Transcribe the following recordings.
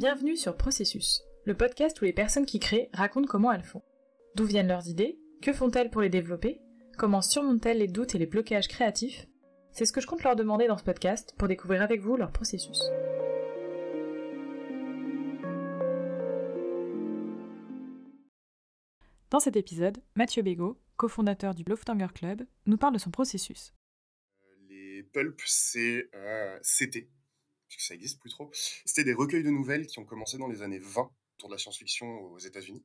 Bienvenue sur Processus, le podcast où les personnes qui créent racontent comment elles font. D'où viennent leurs idées Que font-elles pour les développer Comment surmontent-elles les doutes et les blocages créatifs? C'est ce que je compte leur demander dans ce podcast pour découvrir avec vous leur processus. Dans cet épisode, Mathieu Bégaud, cofondateur du Loftanger Club, nous parle de son processus. Les pulps, c'est euh, c'était, puisque ça existe plus trop, c'était des recueils de nouvelles qui ont commencé dans les années 20 autour de la science-fiction aux États-Unis,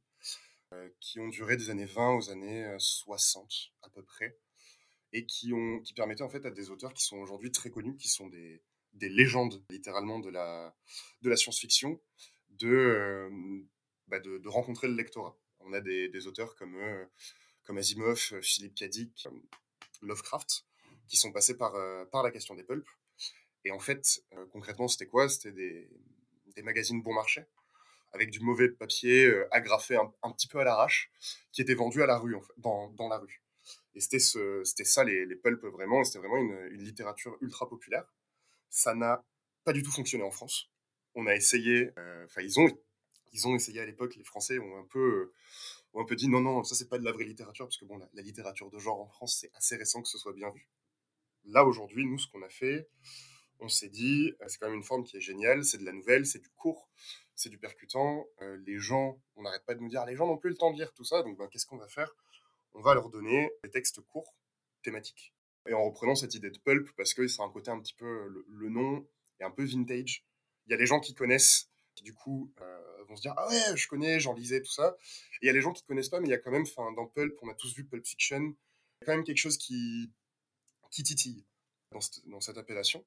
euh, qui ont duré des années 20 aux années 60 euh, à peu près, et qui, ont, qui permettaient en fait à des auteurs qui sont aujourd'hui très connus, qui sont des, des légendes littéralement de la, de la science-fiction, de, bah de, rencontrer le lectorat. On a des, auteurs comme, comme Asimov, Philippe Dick, Lovecraft, qui sont passés par, par la question des pulps. Et en fait, concrètement, c'était quoi? C'était des, magazines bon marché, avec du mauvais papier agrafé un, petit peu à l'arrache, qui étaient vendus à la rue, dans, la rue. Et c'était ça, les, les pulps, vraiment. C'était vraiment une, littérature ultra populaire. Ça n'a pas du tout fonctionné en France. On a essayé, enfin, ils ont essayé à l'époque, les Français ont un peu, euh, ont un peu dit non, non, ça c'est pas de la vraie littérature, parce que bon, la, littérature de genre en France, c'est assez récent que ce soit bien vu. Là, aujourd'hui, nous, ce qu'on a fait, on s'est dit, euh, c'est quand même une forme qui est géniale, c'est de la nouvelle, c'est du court, c'est du percutant. Euh, les gens, on n'arrête pas de nous dire, les gens n'ont plus le temps de lire tout ça, donc ben, qu'est-ce qu'on va faire? On va leur donner des textes courts, thématiques. Et en reprenant cette idée de pulp, parce que c'est un côté un petit peu, le, nom est un peu vintage. Il y a les gens qui connaissent, qui du coup vont se dire ah ouais je connais j'en lisais tout ça et il y a les gens qui ne connaissent pas mais il y a quand même enfin dans Pulp on a tous vu Pulp Fiction il y a quand même quelque chose qui qui titille dans cette appellation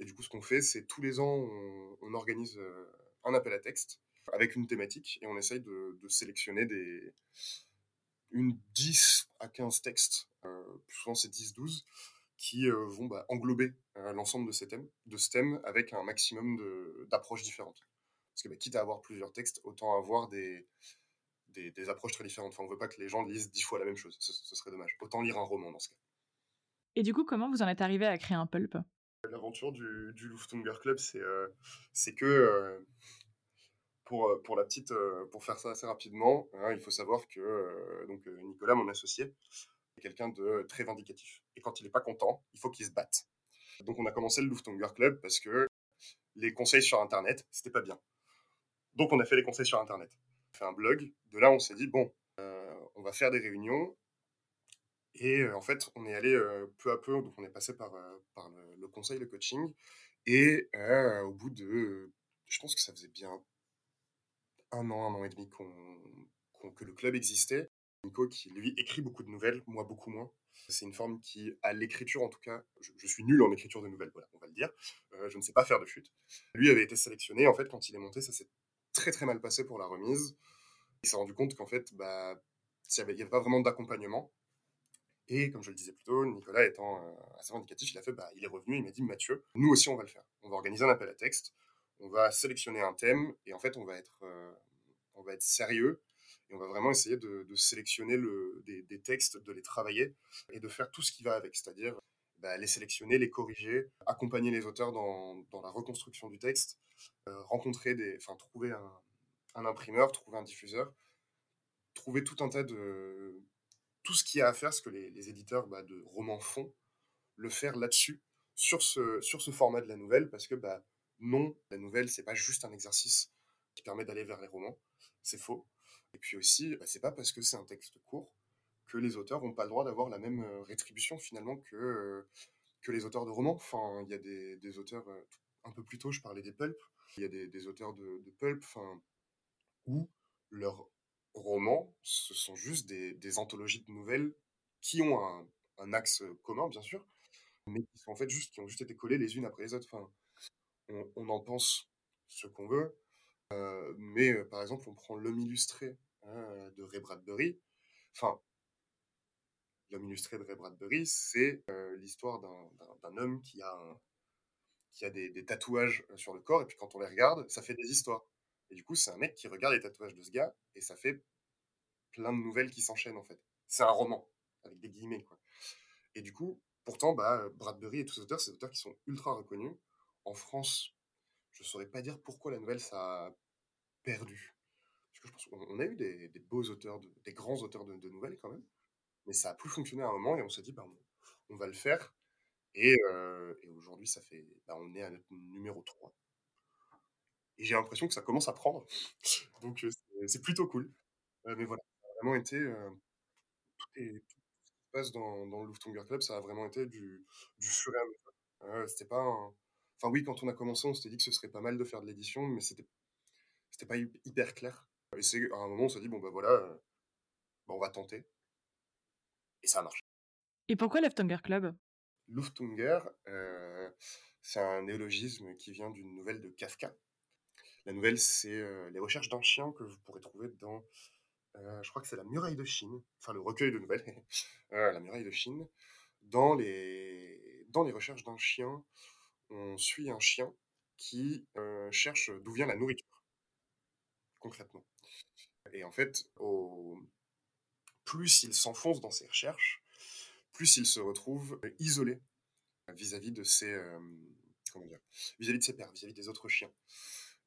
et du coup ce qu'on fait c'est tous les ans on, organise euh, un appel à texte avec une thématique et on essaye de, sélectionner des une 10 à 15 textes euh, souvent c'est 10 12 qui euh, vont bah, englober l'ensemble de ces thèmes de ce thème avec un maximum d'approches différentes parce que bah, quitte à avoir plusieurs textes, autant avoir des, des, approches très différentes. Enfin, on ne veut pas que les gens lisent dix fois la même chose, ce, serait dommage. Autant lire un roman dans ce cas. Et du coup, comment vous en êtes arrivé à créer un pulp? L'aventure du, du Club, c'est euh, que, euh, pour, euh, pour la petite, pour faire ça assez rapidement, hein, il faut savoir que donc, Nicolas, mon associé, est quelqu'un de très vindicatif. Et quand il n'est pas content, il faut qu'il se batte. Donc on a commencé le Luftunger Club parce que les conseils sur Internet, c'était pas bien. Donc on a fait les conseils sur Internet. On a fait un blog. De là, on s'est dit, bon, on va faire des réunions. Et en fait, on est allé peu à peu, donc on est passé par, par le, conseil, le coaching. Et au bout de, je pense que ça faisait bien un an, un an et demi que le club existait. Nico qui, lui, écrit beaucoup de nouvelles, moi beaucoup moins. C'est une forme qui, à l'écriture en tout cas, je, suis nul en écriture de nouvelles, voilà, on va le dire. je ne sais pas faire de chute. Lui avait été sélectionné, en fait, quand il est monté, ça s'est très très mal passé pour la remise. Il s'est rendu compte qu'en fait, bah, il n'y avait, pas vraiment d'accompagnement. Et comme je le disais plus tôt, Nicolas étant euh, assez vindicatif, il a fait, bah, il est revenu, il m'a dit, Mathieu, nous aussi on va le faire. On va organiser un appel à texte, on va sélectionner un thème, et en fait on va être, euh, on va être sérieux, et on va vraiment essayer de, sélectionner le, des, textes, de les travailler, et de faire tout ce qui va avec, c'est-à-dire bah, les sélectionner, les corriger, accompagner les auteurs dans, dans la reconstruction du texte, euh, rencontrer des, enfin trouver un, un, imprimeur, trouver un diffuseur, trouver tout un tas de tout ce qu'il y a à faire, ce que les, éditeurs bah, de romans font, le faire là-dessus, sur ce, sur ce format de la nouvelle, parce que bah, non, la nouvelle, c'est pas juste un exercice qui permet d'aller vers les romans, c'est faux. Et puis aussi, bah, c'est pas parce que c'est un texte court que les auteurs n'ont pas le droit d'avoir la même euh, rétribution finalement que, euh, que les auteurs de romans. Enfin, il y a des, auteurs, un peu plus tôt, je parlais des pulps, il y a des, auteurs de, de pulp où leurs romans, ce sont juste des, anthologies de nouvelles qui ont un, axe commun, bien sûr, mais qui sont en fait juste, qui ont juste été collées les unes après les autres. Enfin, on, en pense ce qu'on veut, euh, mais euh, par exemple, on prend l'homme illustré hein, de Ray Bradbury. Enfin, l'homme illustré de Ray Bradbury, c'est euh, l'histoire d'un homme qui a qui a des, tatouages euh, sur le corps, et puis quand on les regarde, ça fait des histoires. Et du coup, c'est un mec qui regarde les tatouages de ce gars, et ça fait plein de nouvelles qui s'enchaînent, en fait. C'est un roman, avec des guillemets, quoi. Et du coup, pourtant, bah, Bradbury et tous ces auteurs, c'est des auteurs qui sont ultra reconnus. En France, je saurais pas dire pourquoi la nouvelle ça a perdu. Parce que je pense qu'on a eu des, beaux auteurs, de- des grands auteurs de, nouvelles quand même, mais ça a plus fonctionné à un moment et on s'est dit, bah, on, va le faire. Et, euh, et aujourd'hui, ça fait, bah, on est à notre numéro 3. Et j'ai l'impression que ça commence à prendre. Donc c'est plutôt cool. Mais voilà, ça a vraiment été, tout, est- tout ce qui se passe dans, dans le Lufthansa Club, ça a vraiment été du, du fur et à mesure. C'était pas un- Enfin oui, quand on a commencé, on s'était dit que ce serait pas mal de faire de l'édition, mais c'était c'était pas hy- hyper clair. Et c'est à un moment, on s'est dit, bon bah voilà, bah, on va tenter. Et ça a marché. Et pourquoi Leftonger Club? Luftunger, euh, c'est un néologisme qui vient d'une nouvelle de Kafka. La nouvelle, c'est euh, Les recherches d'un chien que vous pourrez trouver dans, euh, je crois que c'est La muraille de Chine, enfin le recueil de nouvelles, euh, La muraille de Chine. Dans les, recherches d'un chien, on suit un chien qui cherche d'où vient la nourriture, concrètement. Et en fait, plus il s'enfonce dans ses recherches, plus il se retrouve isolé vis-à-vis de ses vis-à-vis de ses pairs, vis-à-vis des autres chiens.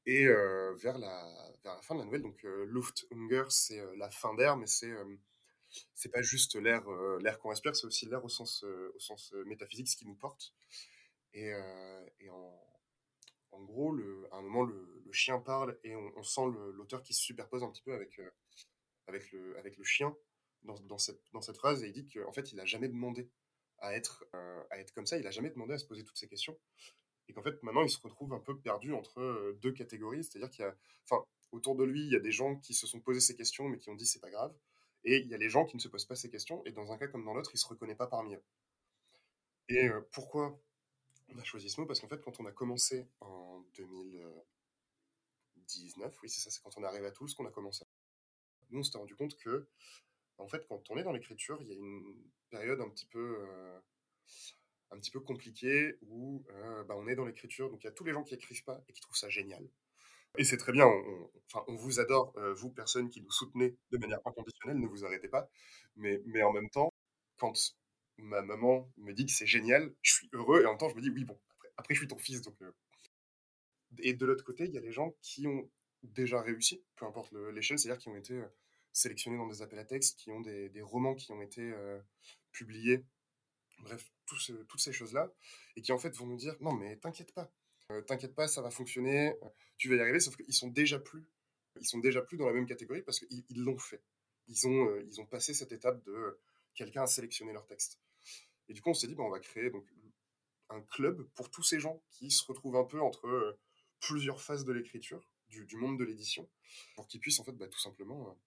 Et euh, vers la vers la fin de la nouvelle, donc euh, Lufthunger, c'est euh, la fin d'air, mais c'est c'est pas juste l'air l'air qu'on respire, c'est aussi l'air au sens au sens métaphysique, ce qui nous porte. Et, et en, en gros, le, à un moment, le, chien parle et on, sent l'auteur qui se superpose un petit peu avec avec le avec le chien dans, dans cette dans cette phrase et il dit qu'en fait, il a jamais demandé à être à être comme ça, il a jamais demandé à se poser toutes ces questions et qu'en fait maintenant il se retrouve un peu perdu entre deux catégories, c'est-à-dire qu'il y a, enfin, autour de lui il y a des gens qui se sont posés ces questions mais qui ont dit c'est pas grave, et il y a les gens qui ne se posent pas ces questions et dans un cas comme dans l'autre il se reconnaît pas parmi eux. Et pourquoi on a choisi ce mot? Parce qu'en fait quand on a commencé en 2019, oui c'est ça, c'est quand on est arrivé à Toulouse qu'on a commencé. Nous on s'était rendu compte que en fait quand on est dans l'écriture il y a une période un petit peu un petit peu compliquée où euh, bah, on est dans l'écriture, donc il y a tous les gens qui écrivent pas et qui trouvent ça génial. Et c'est très bien, on, on- vous adore, euh, vous, personnes qui nous soutenez de manière inconditionnelle, ne vous arrêtez pas. Mais, mais en même temps, quand ma maman me dit que c'est génial, je suis heureux et en même temps, je me dis oui, bon, après, je suis ton fils. Donc, euh. Et de l'autre côté, il y a les gens qui ont déjà réussi, peu importe le- l'échelle, c'est-à-dire qui ont été sélectionnés dans des appels à texte, qui ont des, romans qui ont été publiés, bref, toutes ces choses-là, et qui en fait vont nous dire non, mais t'inquiète pas. Euh, T'inquiète pas, ça va fonctionner, euh, tu vas y arriver, sauf qu'ils sont déjà plus, ils sont déjà plus dans la même catégorie parce qu'ils ils l'ont fait. Ils ont, euh, ils ont passé cette étape de quelqu'un a sélectionné leur texte. Et du coup, on s'est dit, on va créer donc un club pour tous ces gens qui se retrouvent un peu entre plusieurs phases de l'écriture, du, monde de l'édition, pour qu'ils puissent en fait, bah, tout simplement,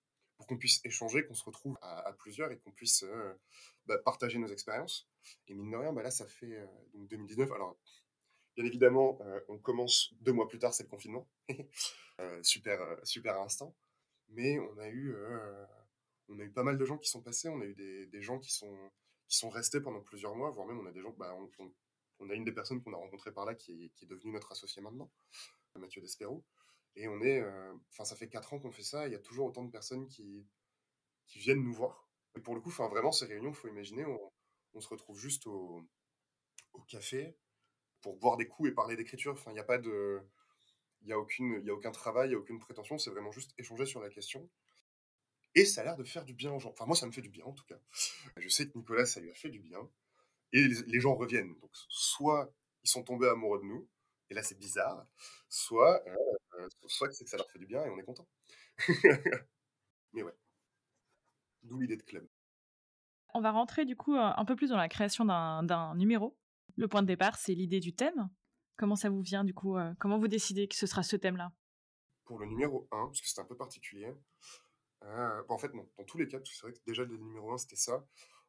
qu'on puisse échanger, qu'on se retrouve à, plusieurs et qu'on puisse euh, bah, partager nos expériences. Et mine de rien, bah, là, ça fait euh, donc 2019. Alors, Bien évidemment, euh, on commence deux mois plus tard, c'est le confinement. Euh, super, euh, super instant. Mais on a eu, euh, on a eu pas mal de gens qui sont passés. On a eu des, gens qui sont, qui sont restés pendant plusieurs mois, voire même on a des gens. Bah, on, on- a une des personnes qu'on a rencontrées par là qui est, qui est devenue notre associé maintenant, Mathieu Despero. Et on est, euh, enfin, ça fait quatre ans qu'on fait ça. Il y a toujours autant de personnes qui, qui viennent nous voir. Et pour le coup, enfin, vraiment, ces réunions, il faut imaginer, on, on se retrouve juste au, au café pour boire des coups et parler d'écriture. Enfin, il n'y a pas de, il y a a aucun travail, il y a aucune prétention. C'est vraiment juste échanger sur la question. Et ça a l'air de faire du bien aux gens. Enfin, moi, ça me fait du bien en tout cas. Je sais que Nicolas, ça lui a fait du bien. Et les, les gens reviennent. Donc, soit ils sont tombés amoureux de nous, et là, c'est bizarre. Soit, euh, euh, soit c'est que ça leur fait du bien et on est content. Mais ouais. D'où l'idée de club. On va rentrer du coup un peu plus dans la création d'un numéro. Le point de départ, c'est l'idée du thème. Comment ça vous vient du coup euh, Comment vous décidez que ce sera ce thème-là? Pour le numéro 1, parce que c'était un peu particulier, euh, bon, en fait, non, dans tous les cas, c'est vrai que déjà le numéro 1, c'était ça,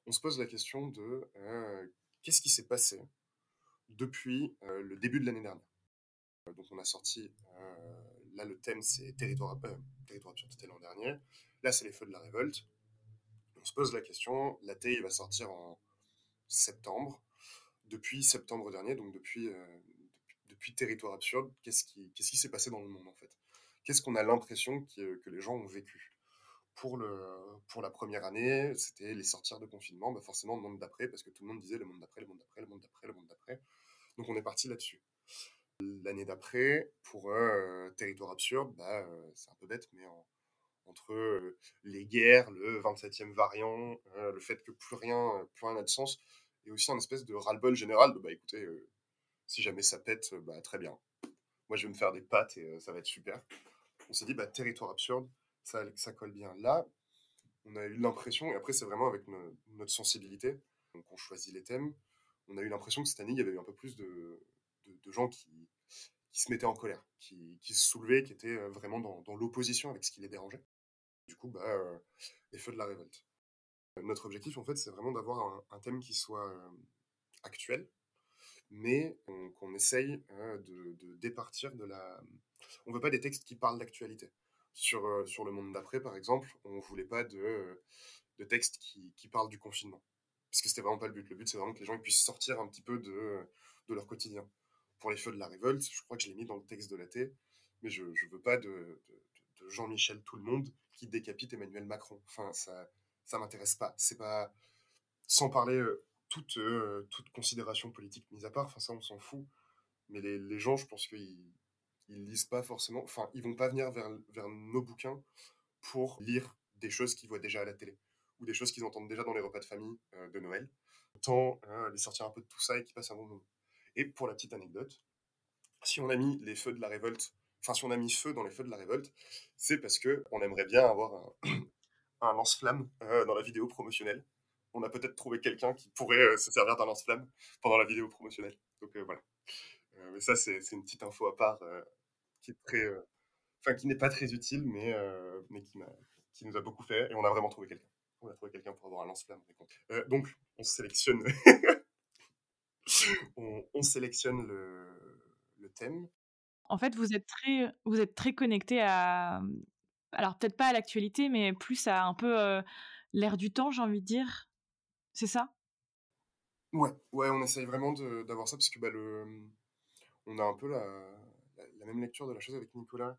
on se pose la question de euh, qu'est-ce qui s'est passé depuis euh, le début de l'année dernière? Euh, Donc on a sorti, euh, là le thème c'est Territoire, euh, territoire absurde, c'était l'an dernier, là c'est les feux de la révolte. On se pose la question, la TI va sortir en septembre. Depuis septembre dernier, donc depuis, depuis, Territoire absurde, qu'est-ce qui qu'est-ce qui s'est passé dans le monde en fait? Qu'est-ce qu'on a l'impression que, que les gens ont vécu? Pour, le, pour la première année, c'était les sortir de confinement, bah forcément le monde d'après, parce que tout le monde disait le monde d'après, le monde d'après, le monde d'après, le monde d'après. Donc on est parti là-dessus. L'année d'après, pour euh, Territoire Absurde, bah, c'est un peu bête, mais entre les guerres, le 27e variant, le fait que plus rien plus rien n'a de sens, et aussi un espèce de ras-le-bol général bah écoutez, si jamais ça pète, bah très bien. Moi je vais me faire des pâtes et ça va être super. On s'est dit bah territoire absurde, ça, ça colle bien. Là, on a eu l'impression, et après c'est vraiment avec notre sensibilité, donc on choisit les thèmes, on a eu l'impression que cette année il y avait eu un peu plus de, de, gens qui, qui, se mettaient en colère, qui, qui, se soulevaient, qui étaient vraiment dans, dans l'opposition avec ce qui les dérangeait. Du coup, bah, les feux de la révolte. Notre objectif, en fait, c'est vraiment d'avoir un, thème qui soit actuel, mais qu'on essaye de, de, départir de la. On veut pas des textes qui parlent d'actualité. Sur, sur le monde d'après, par exemple, on voulait pas de, de textes qui, qui parlent du confinement. Parce que c'était vraiment pas le but. Le but, c'est vraiment que les gens puissent sortir un petit peu de, de leur quotidien. Pour les feux de la révolte, je crois que je l'ai mis dans le texte de la T, mais je veux pas de, Jean-Michel tout le monde qui décapite Emmanuel Macron. Enfin, ça, ça m'intéresse pas. C'est pas, sans parler euh, toute, euh, toute considération politique mise à part. Enfin, ça, on s'en fout. Mais les, gens, je pense qu'ils ils lisent pas forcément. Enfin, ils vont pas venir vers, vers nos bouquins pour lire des choses qu'ils voient déjà à la télé ou des choses qu'ils entendent déjà dans les repas de famille euh, de Noël. Autant les sortir un peu de tout ça et qu'ils passent un bon moment. Et pour la petite anecdote, si on a mis les feux de la révolte enfin si on a mis feu dans les feux de la révolte, c'est parce que on aimerait bien avoir un, lance-flamme euh, dans la vidéo promotionnelle. On a peut-être trouvé quelqu'un qui pourrait euh, se servir d'un lance-flamme pendant la vidéo promotionnelle. Donc euh, voilà. mais ça, c'est une petite info à part qui est très, enfin qui n'est pas très utile, mais mais qui, qui nous a beaucoup fait. Et on a vraiment trouvé quelqu'un. On a trouvé quelqu'un pour avoir un lance-flamme. donc on sélectionne, on, on, sélectionne le, le thème en fait, vous êtes très, vous êtes très connecté à, mmh, alors peut-être pas à l'actualité, mais plus à un peu l'air du temps, j'ai envie de dire. C'est ça? Ouais, ouais, on essaye vraiment d'avoir ça parce que bah, le, mmh, on a un peu la, la, même lecture de la chose avec Nicolas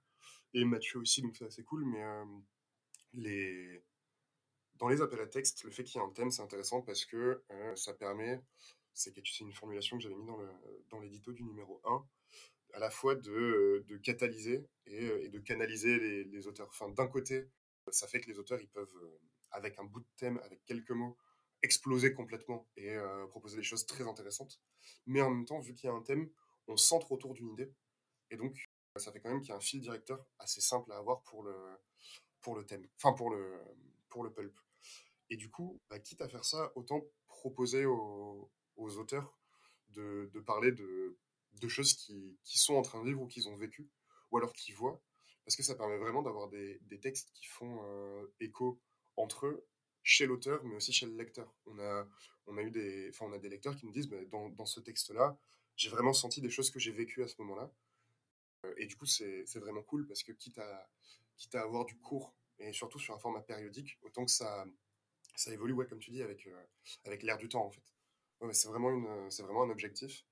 et Mathieu aussi, donc c'est assez cool. Mais les, dans les appels à texte, le fait qu'il y ait un thème, c'est intéressant parce que ça permet, c'est une formulation que j'avais mis dans l'édito dans du numéro 1, à la fois de, euh, de catalyser et, euh, de canaliser les, les auteurs. Enfin, d'un côté, ça fait que les auteurs, ils peuvent, euh, avec un bout de thème, avec quelques mots, exploser complètement et proposer des choses très intéressantes. Mais en même temps, vu qu'il y a un thème, on centre autour d'une idée. Et donc, ça fait quand même qu'il y a un fil directeur assez simple à avoir pour le, pour le thème, enfin pour le, pour le pulp. Et du coup, bah, quitte à faire ça, autant proposer aux, aux auteurs de, parler de choses qui, sont en train de vivre ou qu'ils ont vécu, ou alors qu'ils voient, parce que ça permet vraiment d'avoir des, textes qui font euh, écho entre eux, chez l'auteur, mais aussi chez le lecteur. On a, on a eu des, enfin, on a des lecteurs qui nous disent, bah, dans, dans, ce texte-là, j'ai vraiment senti des choses que j'ai vécues à ce moment-là. Euh, et du coup, c'est vraiment cool, parce que quitte à, quitte à avoir du cours, et surtout sur un format périodique, autant que ça, ça évolue, ouais, comme tu dis, avec, euh, avec l'air du temps, en fait. C'est vraiment, une, vraiment un objectif.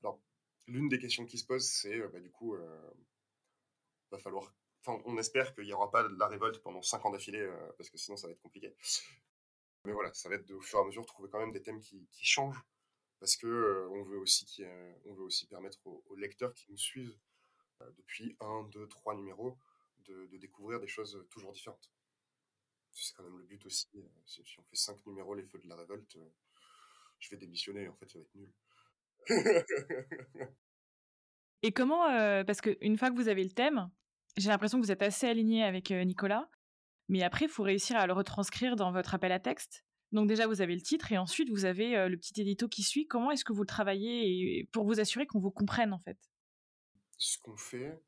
Alors, l'une des questions qui se posent, c'est euh, bah, du coup, euh, va falloir. Enfin, on espère qu'il n'y aura pas de la révolte pendant 5 ans d'affilée, euh, parce que sinon ça va être compliqué. Mais voilà, ça va être de, au fur et à mesure trouver quand même des thèmes qui, changent, parce que on veut aussi veut aussi permettre aux, lecteurs qui nous suivent depuis 1, 2, 3 numéros de, découvrir des choses toujours différentes. C'est quand même le but aussi. Si, si on fait 5 numéros, les feux de la révolte, je vais démissionner, en fait, ça va être nul. Et comment, euh, parce qu'une fois que vous avez le thème, j'ai l'impression que vous êtes assez aligné avec euh, Nicolas, mais après, il faut réussir à le retranscrire dans votre appel à texte. Donc déjà, vous avez le titre et ensuite, vous avez euh, le petit édito qui suit. Comment est-ce que vous le travaillez et pour vous assurer qu'on vous comprenne en fait? Ce qu'on fait,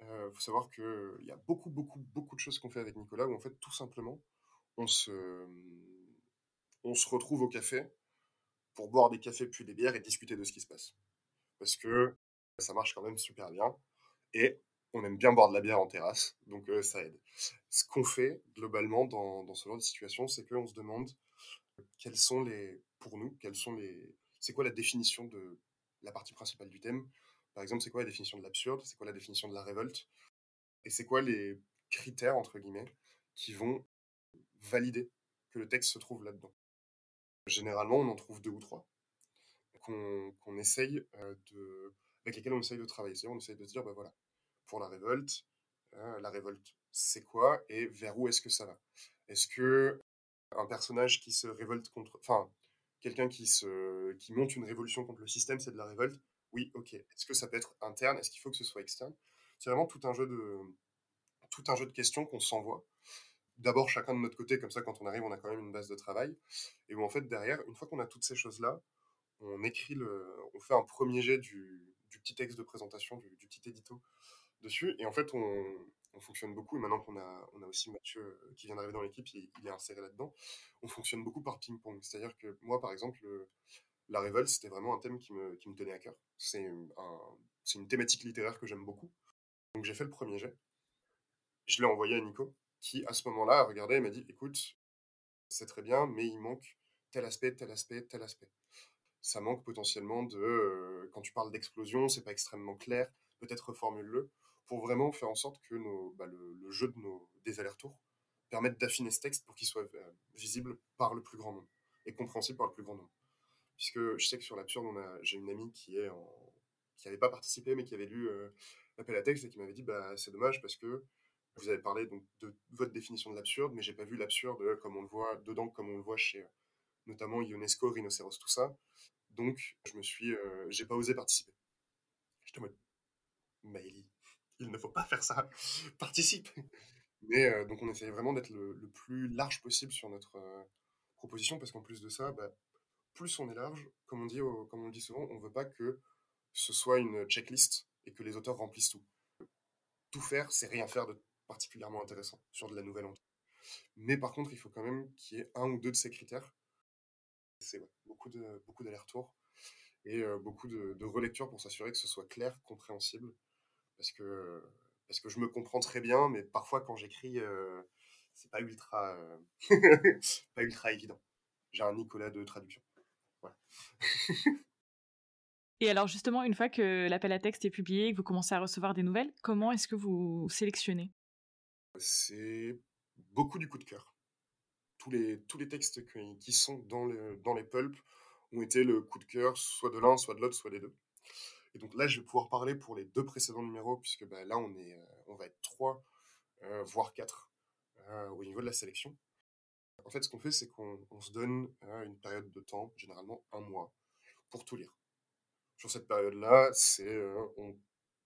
il faut savoir qu'il y a beaucoup, beaucoup, beaucoup de choses qu'on fait avec Nicolas où en fait, tout simplement, on se, on se retrouve au café pour boire des cafés puis des bières et discuter de ce qui se passe. Parce que ça marche quand même super bien. Et on aime bien boire de la bière en terrasse, donc euh, ça aide. Ce qu'on fait globalement dans, dans, ce genre de situation, c'est qu'on se demande quels sont les, pour nous, quels sont les, c'est quoi la définition de la partie principale du thème? Par exemple, c'est quoi la définition de l'absurde, c'est quoi la définition de la révolte, et c'est quoi les critères, entre guillemets, qui vont valider que le texte se trouve là-dedans? Généralement, on en trouve deux ou trois qu'on essaye avec lesquels on essaye de travailler. C'est-à-dire, on essaye de se dire, bah voilà, pour la révolte, euh, la révolte, c'est quoi et vers où est-ce que ça va? Est-ce que un personnage qui se révolte contre, enfin, quelqu'un qui se, qui monte une révolution contre le système, c'est de la révolte? Oui, ok. Est-ce que ça peut être interne? Est-ce qu'il faut que ce soit externe? C'est vraiment tout un jeu de, tout un jeu de questions qu'on s'envoie. D'abord chacun de notre côté, comme ça, quand on arrive, on a quand même une base de travail. Et où en fait derrière, une fois qu'on a toutes ces choses-là, on écrit le, on fait un premier jet du, du petit texte de présentation, du, du petit édito dessus. Et en fait, on, on fonctionne beaucoup, et maintenant qu'on a, on a aussi Mathieu euh, qui vient d'arriver dans l'équipe, il, est inséré là-dedans, on fonctionne beaucoup par ping-pong. C'est-à-dire que moi, par exemple, le, la révolte, c'était vraiment un thème qui me, qui me tenait à cœur. C'est un, une thématique littéraire que j'aime beaucoup. Donc j'ai fait le premier jet. Je l'ai envoyé à Nico, qui à ce moment-là a regardé et m'a dit, écoute, c'est très bien, mais il manque tel aspect, tel aspect, tel aspect. Ça manque potentiellement de... Quand tu parles d'explosion, c'est pas extrêmement clair, peut-être reformule-le pour vraiment faire en sorte que nos, bah, le, jeu de nos, des allers-retours permette d'affiner ce texte pour qu'il soit visible par le plus grand nombre et compréhensible par le plus grand nombre. Puisque je sais que sur l'absurde, j'ai une amie qui est en, qui n'avait pas participé mais qui avait lu l'appel à texte et qui m'avait dit bah c'est dommage parce que vous avez parlé donc de votre définition de l'absurde mais j'ai pas vu l'absurde comme on le voit dedans comme on le voit chez notamment Ionesco, Rhinocéros, tout ça. Donc je me suis euh, j'ai pas osé participer. J'étais en mode Maëlie, il ne faut pas faire ça, participe. Mais euh, donc on essaye vraiment d'être le, plus large possible sur notre euh, proposition, parce qu'en plus de ça, bah, plus on est large, comme on, dit, comme on le dit souvent, on veut pas que ce soit une checklist et que les auteurs remplissent tout. Tout faire, c'est rien faire de particulièrement intéressant sur de la nouvelle entrée. Mais par contre, il faut quand même qu'il y ait un ou deux de ces critères. C'est beaucoup de beaucoup d'allers-retours et euh, beaucoup de, de relectures pour s'assurer que ce soit clair, compréhensible parce que, parce que je me comprends très bien, mais parfois quand j'écris, euh, c'est pas ultra, euh, pas ultra évident. J'ai un Nicolas de traduction. Et alors justement, une fois que l'appel à texte est publié, que vous commencez à recevoir des nouvelles, comment est-ce que vous sélectionnez? C'est beaucoup du coup de cœur. Tous les, textes qui, sont dans, le, dans les pulps ont été le coup de cœur, soit de l'un, soit de l'autre, soit des deux. Et donc là, je vais pouvoir parler pour les deux précédents numéros, puisque bah, là, euh, on va être trois, euh, voire quatre, euh, au niveau de la sélection. En fait, ce qu'on fait, c'est qu'on se donne une période de temps, généralement un mois, pour tout lire. Sur cette période-là, on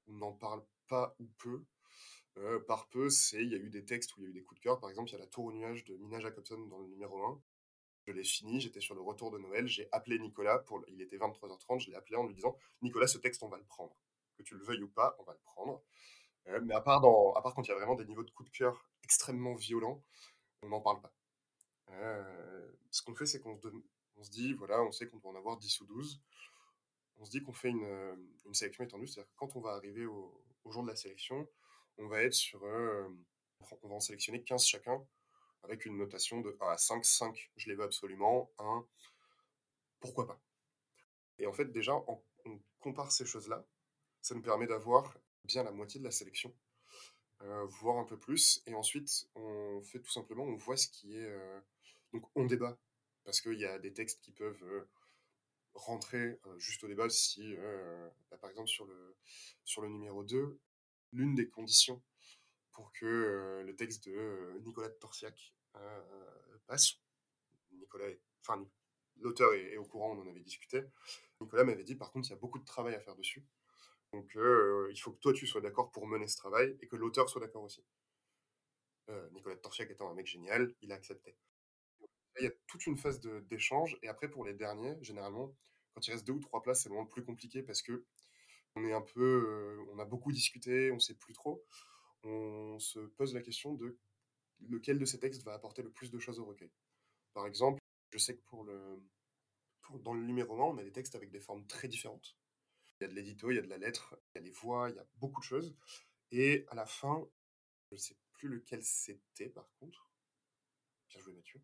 n'en parle pas ou peu. Euh, par peu, c'est il y a eu des textes où il y a eu des coups de cœur. Par exemple, il y a La Tour au nuage de Mina Jacobson dans le numéro 1. Je l'ai fini, j'étais sur le retour de Noël, j'ai appelé Nicolas, pour, il était 23h30, je l'ai appelé en lui disant Nicolas, ce texte, on va le prendre. Que tu le veuilles ou pas, on va le prendre. Euh, mais à part, quand il y a vraiment des niveaux de coup de cœur extrêmement violents, on n'en parle pas. Euh, ce qu'on fait, c'est qu'on se, on dit voilà, on sait qu'on doit en avoir 10 ou 12. On se dit qu'on fait une, sélection étendue, c'est-à-dire quand on va arriver au, jour de la sélection, on va en sélectionner 15 chacun avec une notation de 1 à 5. 5, je les veux absolument. 1, pourquoi pas? Et en fait, déjà, on, compare ces choses-là. Ça nous permet d'avoir bien la moitié de la sélection, euh, voire un peu plus. Et ensuite, on fait tout simplement, on voit ce qui est... Euh... Donc, on débat. Parce qu'il y a des textes qui peuvent euh, rentrer juste au débat si, bah, par exemple, sur le, sur le numéro 2, l'une des conditions pour que euh, le texte de euh, Nicolas de Torsiac euh, passe. Nicolas, enfin, l'auteur est, au courant, on en avait discuté. Nicolas m'avait dit, par contre, il y a beaucoup de travail à faire dessus. Donc, il faut que toi, tu sois d'accord pour mener ce travail et que l'auteur soit d'accord aussi. Nicolas de Torsiac étant un mec génial, il a accepté. Il y a toute une phase d'échange. Et après, pour les derniers, généralement, quand il reste deux ou trois places, c'est vraiment plus compliqué parce que on est un peu, euh, on a beaucoup discuté, on sait plus trop on se pose la question de lequel de ces textes va apporter le plus de choses au recueil. Par exemple, je sais que pour le, dans le numéro 1, on a des textes avec des formes très différentes. Il y a de l'édito, il y a de la lettre, il y a les voix, il y a beaucoup de choses. Et à la fin, je ne sais plus lequel c'était par contre. Bien joué Mathieu.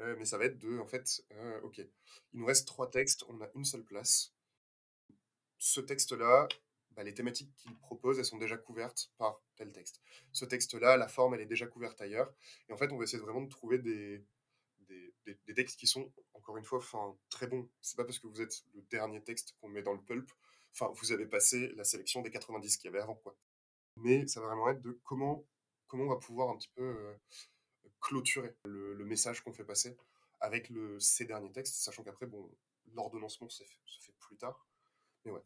Euh, mais ça va être de, en fait, euh, ok, il nous reste trois textes, on a une seule place. Ce texte-là, bah, les thématiques qu'il propose, elles sont déjà couvertes par tel texte. Ce texte-là, la forme, elle est déjà couverte ailleurs. Et en fait, on va essayer vraiment de trouver des, des, des, textes qui sont, encore une fois, fin, très bons. C'est pas parce que vous êtes le dernier texte qu'on met dans le pulp enfin, vous avez passé la sélection des 90 qu'il y avait avant, quoi. Mais ça va vraiment être de comment, comment on va pouvoir un petit peu clôturer le, message qu'on fait passer avec ces derniers textes, sachant qu'après, bon, l'ordonnancement se fait plus tard. Mais ouais,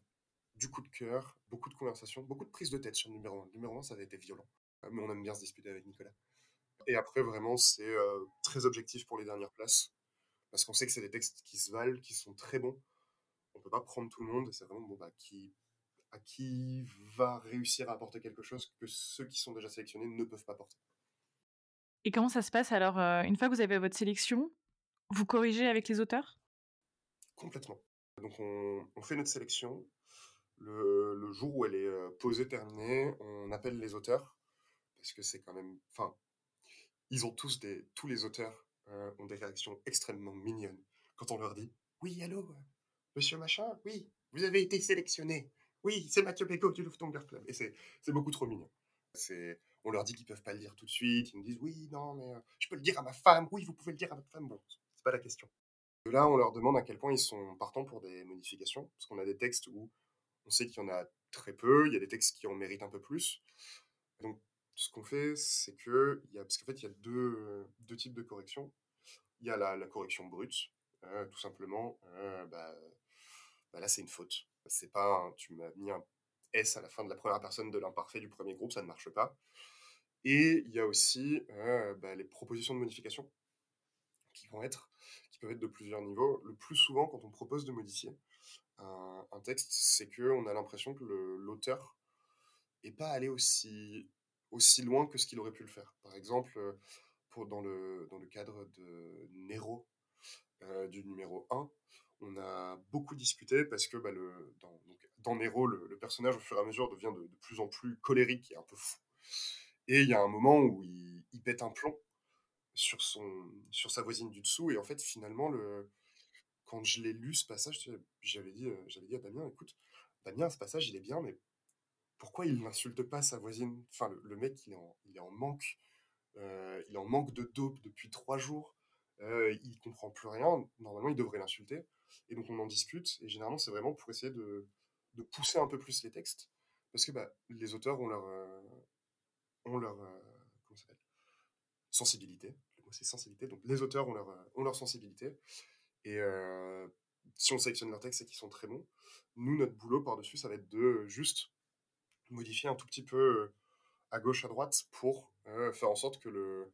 du coup de cœur, beaucoup de conversations, beaucoup de prises de tête sur le numéro 1. Le numéro 1, ça avait été violent. Mais on aime bien se disputer avec Nicolas. Et après, vraiment, c'est très objectif pour les dernières places. Parce qu'on sait que c'est des textes qui se valent, qui sont très bons. On peut pas prendre tout le monde. C'est vraiment bon, bah, qui, à qui va réussir à apporter quelque chose que ceux qui sont déjà sélectionnés ne peuvent pas porter. Et comment ça se passe alors Une fois que vous avez votre sélection, vous corrigez avec les auteurs? Complètement. Donc on, on, fait notre sélection. Le, jour où elle est posée, terminée, on appelle les auteurs. Parce que c'est quand même... Enfin, ils ont tous des... Tous les auteurs euh, ont des réactions extrêmement mignonnes quand on leur dit Oui, allô, monsieur machin, oui, vous avez été sélectionné. Oui, c'est Mathieu Péco du Lufthansa Club. Et c'est beaucoup trop mignon. On leur dit qu'ils peuvent pas le dire tout de suite. Ils nous disent oui, non, mais euh, je peux le dire à ma femme. Oui, vous pouvez le dire à votre femme. Bon, c'est pas la question. Et là, on leur demande à quel point ils sont partants pour des modifications, parce qu'on a des textes où on sait qu'il y en a très peu. Il y a des textes qui en méritent un peu plus. Donc, ce qu'on fait, c'est que, il y a, parce qu'en fait, il y a deux, deux types de corrections. Il y a la, correction brute, euh, tout simplement. Euh, bah, bah, là, c'est une faute. C'est pas, tu m'as mis un S à la fin de la première personne de l'imparfait du premier groupe, ça ne marche pas. Et il y a aussi euh, bah, les propositions de modification qui peuvent être de plusieurs niveaux. Le plus souvent, quand on propose de modifier un, texte, c'est que on a l'impression que l'auteur n'est pas allé aussi loin que ce qu'il aurait pu le faire. Par exemple, euh, dans, le, cadre de Nero, euh, du numéro 1, on a beaucoup discuté parce que bah, dans, donc, Nero, le, personnage au fur et à mesure devient de, plus en plus colérique et un peu fou. Et il y a un moment où il, pète un plomb sur, sur sa voisine du dessous. Et en fait, finalement, le, quand je l'ai lu, ce passage, j'avais dit, euh, j'avais dit à Damien, écoute, Damien, ce passage, il est bien, mais pourquoi il n'insulte pas sa voisine? Enfin, le, mec, il est en, il est en manque. Euh, il est en manque de dope depuis trois jours. Euh, il comprend plus rien. Normalement, il devrait l'insulter. Et donc, on en discute. Et généralement, c'est vraiment pour essayer de, pousser un peu plus les textes. Parce que bah, les auteurs ont leur, euh, ont leur comment sensibilité. Le mot, c'est sensibilité. Donc, les auteurs ont leur, ont leur sensibilité. Et si on sélectionne leurs textes, c'est qu'ils sont très bons. Nous, notre boulot par-dessus, ça va être de juste modifier un tout petit peu à gauche, à droite pour faire en sorte que le,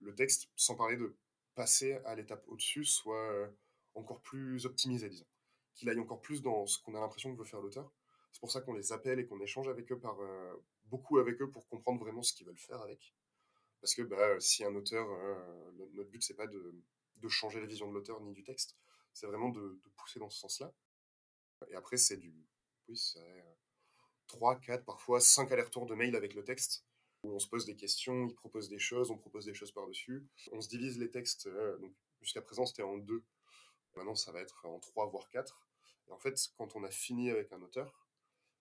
le texte, sans parler de passer à l'étape au-dessus, soit encore plus optimisé, disons. Qu'il aille encore plus dans ce qu'on a l'impression que veut faire l'auteur. C'est pour ça qu'on les appelle et qu'on échange avec eux par beaucoup avec eux pour comprendre vraiment ce qu'ils veulent faire avec. Parce que bah, si un auteur, notre but c'est pas de, de, changer la vision de l'auteur ni du texte, c'est vraiment de, pousser dans ce sens-là. Et après c'est du, oui, c'est 3, 4, parfois 5 allers-retours de mail avec le texte, où on se pose des questions, il propose des choses, on propose des choses par-dessus. On se divise les textes, euh, jusqu'à présent c'était en deux, maintenant ça va être en 3 voire 4. Et en fait, quand on a fini avec un auteur,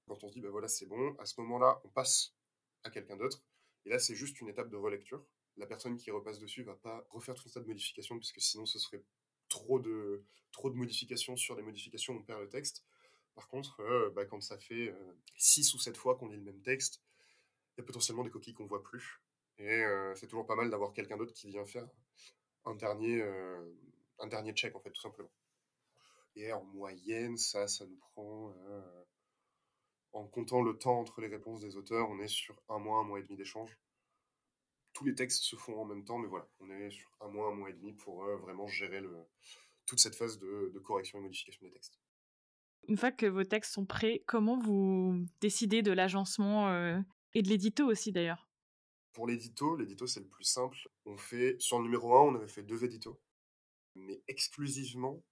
quand on se dit, ben voilà, c'est bon, à ce moment-là, on passe à quelqu'un d'autre. Et là, c'est juste une étape de relecture. La personne qui repasse dessus va pas refaire tout tas de modifications, puisque sinon ce serait trop de, modifications sur les modifications, on perd le texte. Par contre, euh, bah, quand ça fait 6 euh, ou 7 fois qu'on lit le même texte, il y a potentiellement des coquilles qu'on voit plus. Et euh, c'est toujours pas mal d'avoir quelqu'un d'autre qui vient faire un dernier, un dernier check, en fait, tout simplement. Et en moyenne, ça, ça nous prend, en comptant le temps entre les réponses des auteurs, on est sur un mois, un mois et demi d'échange. Tous les textes se font en même temps, mais voilà, on est sur un mois, un mois et demi pour vraiment gérer le, toute cette phase de, de correction et modification des textes. Une fois que vos textes sont prêts, comment vous décidez de l'agencement euh, et de l'édito aussi d'ailleurs? Pour l'édito, l'édito c'est le plus simple. On fait sur le numéro 1, on avait fait deux éditos, mais exclusivement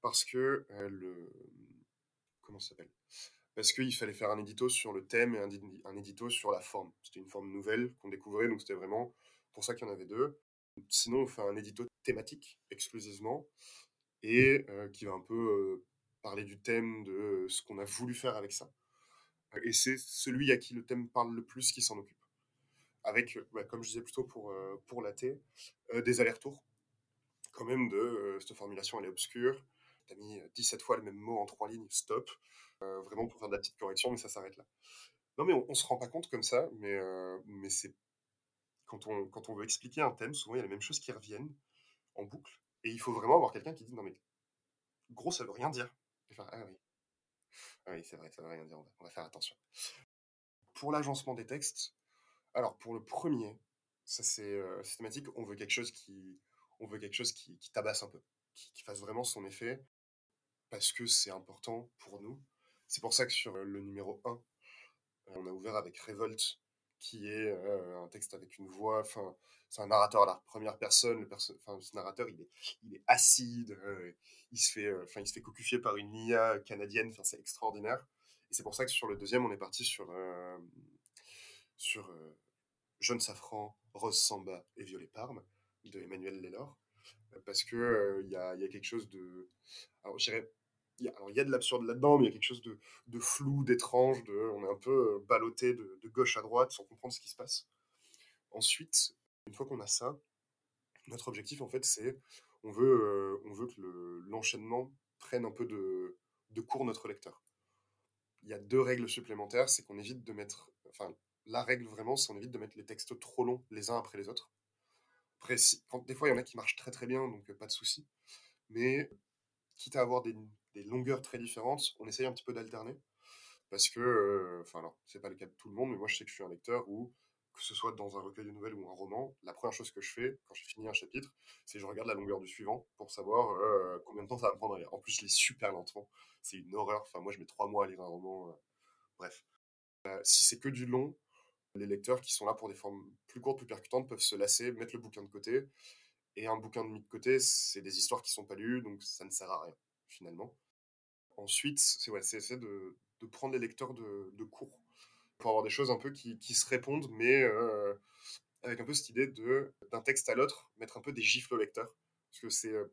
parce que euh, le comment ça s'appelle? Parce qu'il fallait faire un édito sur le thème et un, édito sur la forme. C'était une forme nouvelle qu'on découvrait, donc c'était vraiment pour ça qu'il y en avait deux. Sinon, on fait un édito thématique exclusivement et euh, qui va un peu parler du thème, de ce qu'on a voulu faire avec ça. Et c'est celui à qui le thème parle le plus qui s'en occupe. Avec, bah, comme je disais plutôt pour, euh, pour la euh, des allers-retours. Quand même, de euh, cette formulation, elle est obscure. T'as mis 17 fois le même mot en trois lignes, stop. Vraiment pour faire de la petite correction, mais ça s'arrête là. Non, mais on, on se rend pas compte comme ça, mais, mais c'est quand on, quand on veut expliquer un thème, souvent il y a les mêmes choses qui reviennent en boucle, et il faut vraiment avoir quelqu'un qui dit non mais gros ça veut rien dire. Ah oui, ah oui c'est vrai, ça veut rien dire, on va faire attention. Pour l'agencement des textes, alors pour le premier, ça c'est systématique, on veut quelque chose qui, on veut quelque chose qui, tabasse un peu, qui, fasse vraiment son effet, parce que c'est important pour nous. C'est pour ça que sur le numéro 1, on a ouvert avec Révolte, qui est un texte avec une voix, enfin, c'est un narrateur à la première personne, le ce narrateur, il est, il est acide, il se fait, enfin, il se fait cocufier par une IA canadienne, enfin, c'est extraordinaire. Et c'est pour ça que sur le deuxième, on est parti sur, sur Jaune Safran, Rose Samba et Violet Parme de Emmanuel Lelor. Parce que il y, a, y, a, quelque chose de. Alors, je dirais. Il y, a de l'absurde là-dedans, mais il y a quelque chose de, de flou, d'étrange, de, on est un peu ballotté de, de, gauche à droite sans comprendre ce qui se passe. Ensuite, une fois qu'on a ça, notre objectif, en fait, c'est on veut, on veut que l'enchaînement prenne un peu de, de cours notre lecteur. Il y a deux règles supplémentaires, c'est qu'on évite de mettre, enfin, la règle vraiment, c'est qu'on évite de mettre les textes trop longs les uns après les autres. Quand, des fois, il y en a qui marchent très très bien, donc pas de souci. Mais quitte à avoir des, des, longueurs très différentes, on essaye un petit peu d'alterner. Parce que, enfin, alors, c'est pas le cas de tout le monde, mais moi, je sais que je suis un lecteur où, que ce soit dans un recueil de nouvelles ou un roman, la première chose que je fais quand j'ai fini un chapitre, c'est je regarde la longueur du suivant pour savoir combien de temps ça va me prendre à lire. En plus, je lis super lentement. C'est une horreur. Enfin, moi, je mets trois mois à lire un roman. bref. si c'est que du long, les lecteurs qui sont là pour des formes plus courtes, plus percutantes, peuvent se lasser, mettre le bouquin de côté. Et un bouquin de mis de côté, c'est des histoires qui sont pas lues, donc ça ne sert à rien, finalement. Ensuite, c'est ouais, essayer de, de, prendre les lecteurs de, de, cours pour avoir des choses un peu qui, qui se répondent, mais euh, avec un peu cette idée d'un texte à l'autre, mettre un peu des gifles au lecteur. Parce que c'est euh,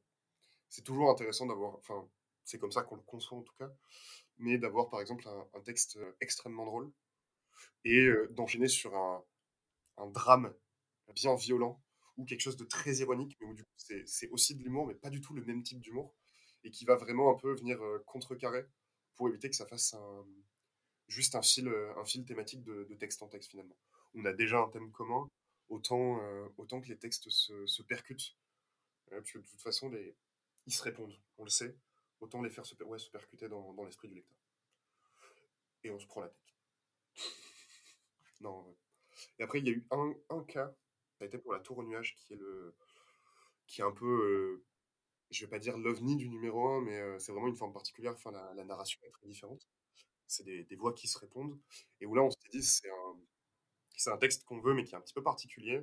c'est toujours intéressant d'avoir, enfin, c'est comme ça qu'on le conçoit en tout cas, mais d'avoir par exemple un, un texte euh, extrêmement drôle, et d'enchaîner sur un, un, drame bien violent ou quelque chose de très ironique, mais où du coup c'est aussi de l'humour, mais pas du tout le même type d'humour, et qui va vraiment un peu venir contrecarrer pour éviter que ça fasse juste un fil, un fil thématique de, texte en texte finalement. On a déjà un thème commun, autant, autant que les textes se, percutent, parce que de toute façon ils se répondent, on le sait, autant les faire se, ouais, percuter dans, l'esprit du lecteur. Et on se prend la tête. Non. Et après, il y a eu un, cas, ça a été pour la tour au nuage, qui est le, qui est un peu, euh, je vais pas dire l'ovni du numéro 1, mais c'est vraiment une forme particulière. Enfin, la, narration est très différente. C'est des, voix qui se répondent. Et où là, on s'est dit, c'est un, c'est un texte qu'on veut, mais qui est un petit peu particulier.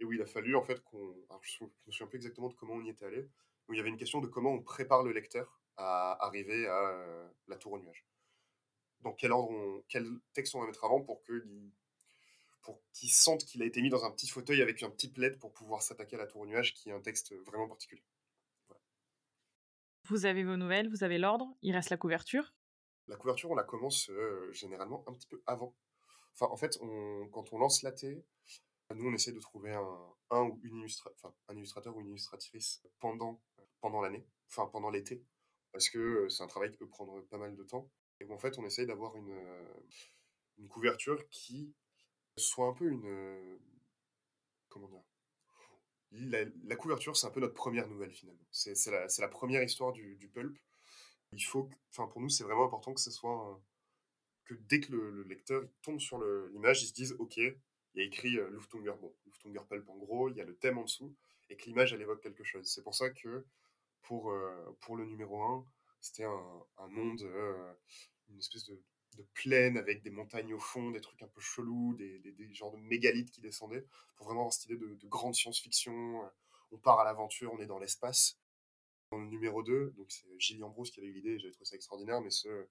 Et où il a fallu, en fait, qu'on. je, me souviens plus exactement de comment on y était allé. Où il y avait une question de comment on prépare le lecteur à arriver à la tour au nuage. Dans quel ordre, on, quel texte on va mettre avant pour qu'il pour qu'il sente qu'il a été mis dans un petit fauteuil avec un petit plaid pour pouvoir s'attaquer à la tour au nuage, qui est un texte vraiment particulier. Vous avez vos nouvelles, vous avez l'ordre, il reste la couverture. La couverture, on la commence euh, généralement un petit peu avant. Enfin, en fait, quand on lance la T, nous, on essaie de trouver un, ou une un illustrateur ou une illustratrice pendant, pendant l'année, enfin pendant l'été, parce que euh, c'est un travail qui peut prendre pas mal de temps. Et en fait, on essaye d'avoir une, une couverture qui soit un peu une. Comment dire la, couverture, c'est un peu notre première nouvelle finalement. C'est la, première histoire du, pulp. Il faut, enfin pour nous, c'est vraiment important que ce soit que dès que le, lecteur tombe sur l'image, il se dise ok, il y a écrit euh, Luftunger, bon, Luftunger pulp en gros, il y a le thème en dessous et que l'image évoque quelque chose. C'est pour ça que pour euh, le numéro 1, c'était un, un, monde, une espèce de de plaine avec des montagnes au fond, des trucs un peu chelous, des, des, genres de mégalithes qui descendaient, pour vraiment avoir cette idée de, grande science-fiction. Euh, on part à l'aventure, on est dans l'espace. Dans le numéro 2, donc c'est Gilles Ambrose qui avait eu l'idée, j'avais trouvé ça extraordinaire, mais ce,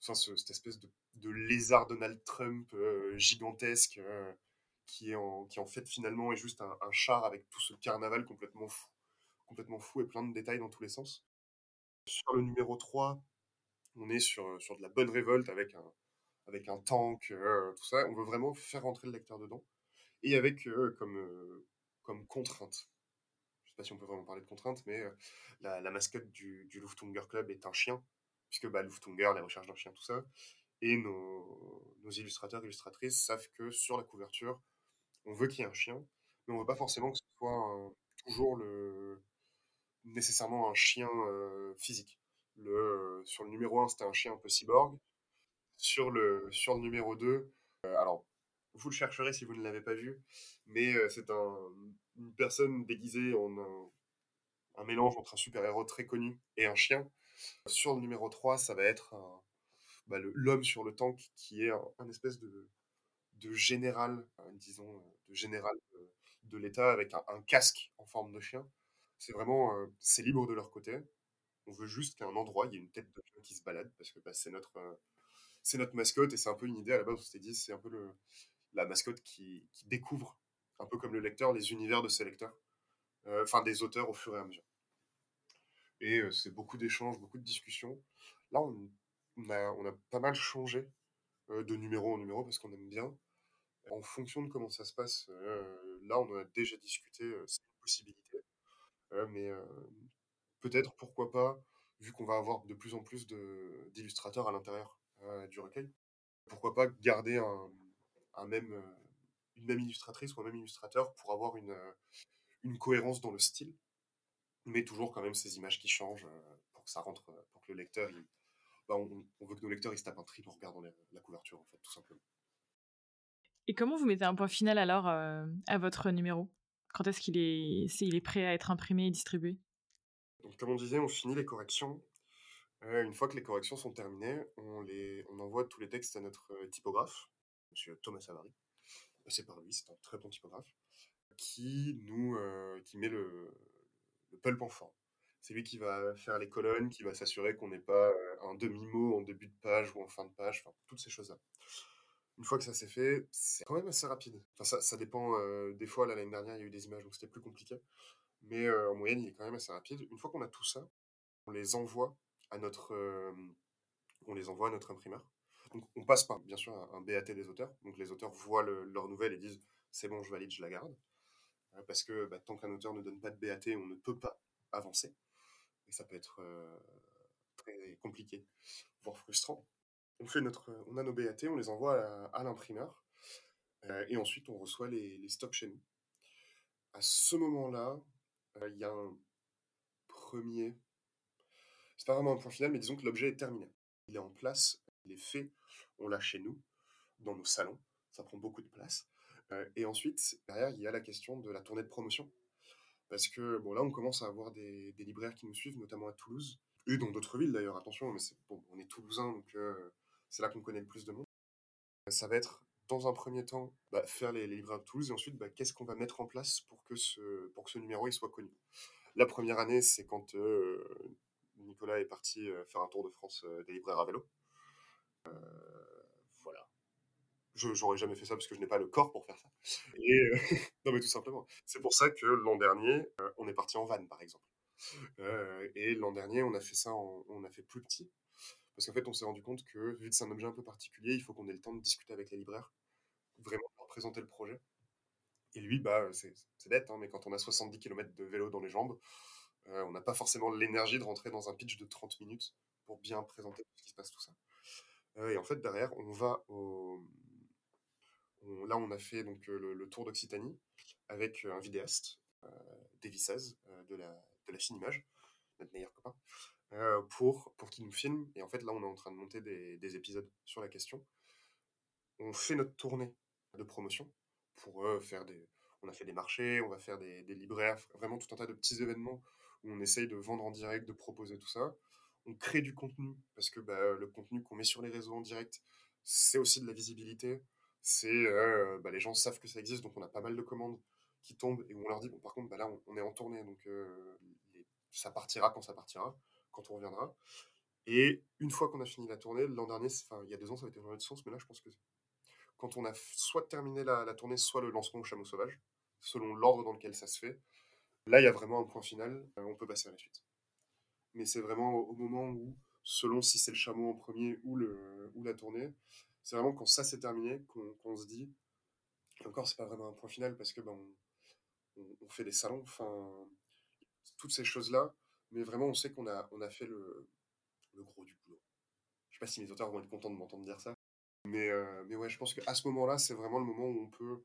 enfin, cette espèce de, lézard Donald Trump euh, gigantesque euh, qui, est en, qui en fait finalement est juste un, un, char avec tout ce carnaval complètement fou, complètement fou et plein de détails dans tous les sens. Sur le numéro 3, on est sur, sur de la bonne révolte avec un, tank, euh, tout ça. On veut vraiment faire rentrer le lecteur dedans. Et avec euh, comme, euh, contrainte, je sais pas si on peut vraiment parler de contrainte, mais la, mascotte du, du Club est un chien, puisque bah, Luftunger, les recherches d'un chien, tout ça. Et nos, nos illustrateurs, illustratrices savent que sur la couverture, on veut qu'il y ait un chien, mais on veut pas forcément que ce soit toujours le, nécessairement un chien euh, physique. Le, sur le numéro 1, c'était un chien un peu cyborg. Sur le, sur le numéro 2, euh, alors vous le chercherez si vous ne l'avez pas vu, mais euh, c'est un, une personne déguisée en un, mélange entre un super-héros très connu et un chien. Sur le numéro 3, ça va être bah, l'homme sur le tank qui est un, espèce de, général, disons, de général de, l'État avec un, casque en forme de chien. C'est vraiment, euh, c'est libre de leur côté. On veut juste qu'à un endroit, il y ait une tête de chien qui se balade parce que bah, c'est notre, euh, notre mascotte et c'est un peu une idée à la base. On s'était dit, c'est un peu le, la mascotte qui, découvre, un peu comme le lecteur, les univers de ses lecteurs, euh, enfin des auteurs au fur et à mesure. Et c'est beaucoup d'échanges, beaucoup de discussions. Là, on, on, a, on a pas mal changé de numéro en numéro parce qu'on aime bien. En fonction de comment ça se passe, là, on en a déjà discuté, c'est une possibilité mais peut-être, pourquoi pas, vu qu'on va avoir de plus en plus d'illustrateurs à l'intérieur du recueil, pourquoi pas garder un, un même, une même illustratrice ou un même illustrateur pour avoir une, une cohérence dans le style, mais toujours quand même ces images qui changent pour que ça rentre, pour que le lecteur, il, bah on, veut que nos lecteurs ils se tapent un trip en regardant la, couverture, en fait, tout simplement. Et comment vous mettez un point final alors euh, à votre numéro? Quand est-ce qu'il est, est, est prêt à être imprimé et distribué? Donc, Comme on disait, on finit les corrections. Euh, une fois que les corrections sont terminées, on, envoie tous les textes à notre euh, typographe, M. Thomas Savary. C'est par lui, c'est un très bon typographe, qui nous euh, met le, le pulp en forme. C'est lui qui va faire les colonnes, qui va s'assurer qu'on n'ait pas euh, un demi-mot en début de page ou en fin de page, enfin, toutes ces choses-là. Une fois que ça s'est fait, c'est quand même assez rapide. Enfin, ça, dépend. Euh, des fois, l'année dernière, il y a eu des images, donc c'était plus compliqué. Mais en moyenne, il est quand même assez rapide. Une fois qu'on a tout ça, on les envoie à notre, euh, on les envoie à notre imprimeur. Donc, on passe par, bien sûr, un, BAT des auteurs. Donc, les auteurs voient le, leur nouvelle et disent c'est bon, je valide, je la garde. Parce que bah, tant qu'un auteur ne donne pas de BAT, on ne peut pas avancer. Et ça peut être très compliqué, voire frustrant on, notre, on a nos BAT, on les envoie à, l'imprimeur, et ensuite on reçoit les, les, stocks chez nous. À ce moment-là, il y a un premier... C'est pas vraiment un point final, mais disons que l'objet est terminé. Il est en place, il est fait, on l'a chez nous, dans nos salons, ça prend beaucoup de place. Euh, et ensuite, derrière, il y a la question de la tournée de promotion. Parce que, bon, là, on commence à avoir des, libraires qui nous suivent, notamment à Toulouse, et dans d'autres villes d'ailleurs, attention, mais bon, on est toulousain, donc euh, c'est là qu'on connaît le plus de monde. Ça va être, dans un premier temps, bah, faire les, les livres à Toulouse, et ensuite, bah, qu'est-ce qu'on va mettre en place pour que ce, numéro il soit connu? La première année, c'est quand euh, Nicolas est parti euh, faire un tour de France euh, des libraires à vélo. Voilà. Je j'aurais jamais fait ça parce que je n'ai pas le corps pour faire ça. Non, mais tout simplement. C'est pour ça que l'an dernier, on est parti en van, par exemple. Et l'an dernier, on a fait ça, en, on a fait plus petit. Parce qu'en fait, on s'est rendu compte que, vu que c'est un objet un peu particulier, il faut qu'on ait le temps de discuter avec les libraires, vraiment pour présenter le projet. Et lui, bah, c'est bête, hein, mais quand on a 70 km de vélo dans les jambes, euh, on n'a pas forcément l'énergie de rentrer dans un pitch de 30 minutes pour bien présenter ce qui se passe, tout ça. Euh, et en fait, derrière, on va au. Là, on a fait donc, le, le tour d'Occitanie avec un vidéaste, euh, Davy 16, de la, de la fine image, notre meilleur copain, euh, pour, pour qu'il nous filme. Et en fait, là, on est en train de monter des, des épisodes sur la question. On fait notre tournée de promotion pour euh, faire des. On a fait des marchés, on va faire des, des, libraires, vraiment tout un tas de petits événements où on essaye de vendre en direct, de proposer tout ça. On crée du contenu parce que bah, le contenu qu'on met sur les réseaux en direct, c'est aussi de la visibilité. C'est euh, bah, les gens savent que ça existe, donc on a pas mal de commandes qui tombent et où on leur dit bon par contre bah là on, est en tournée donc ça partira quand ça partira quand on reviendra. Et une fois qu'on a fini la tournée l'an dernier enfin il y a deux ans ça a été dans l'autre sens mais là je pense que quand on a soit terminé la, tournée soit le lancement au chameau sauvage selon l'ordre dans lequel ça se fait là il y a vraiment un point final euh, on peut passer à la suite. Mais c'est vraiment au, moment où selon si c'est le chameau en premier ou le ou la tournée c'est vraiment quand ça s'est terminé qu'on qu se dit et encore c'est pas vraiment un point final parce que ben on, fait des salons, enfin, toutes ces choses-là, mais vraiment, on sait qu'on a, fait le, gros du boulot. Je sais pas si mes auteurs vont être contents de m'entendre dire ça. Mais, euh, ouais, je pense qu'à ce moment-là, c'est vraiment le moment où on peut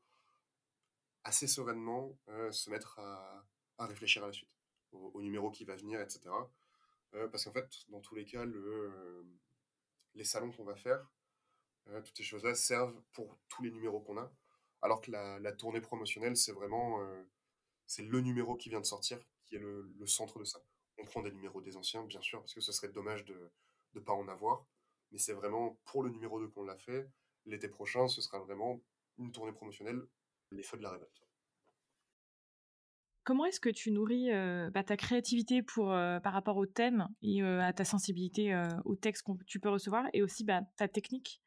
assez sereinement euh, se mettre à, réfléchir à la suite, au, numéro qui va venir, etc. Euh, parce qu'en fait, dans tous les cas, le, les salons qu'on va faire, toutes ces choses-là servent pour tous les numéros qu'on a. Alors que la, tournée promotionnelle, c'est vraiment c'est le numéro qui vient de sortir qui est le, centre de ça. On prend des numéros des anciens, bien sûr, parce que ce serait dommage de ne pas en avoir mais c'est vraiment pour le numéro 2 qu'on l'a fait. L'été prochain, ce sera vraiment une tournée promotionnelle, les feux de la révolte. Comment est-ce que tu nourris euh, bah, ta créativité pour, euh, par rapport au thème et euh, à ta sensibilité au texte que tu peux recevoir et aussi bah, ta technique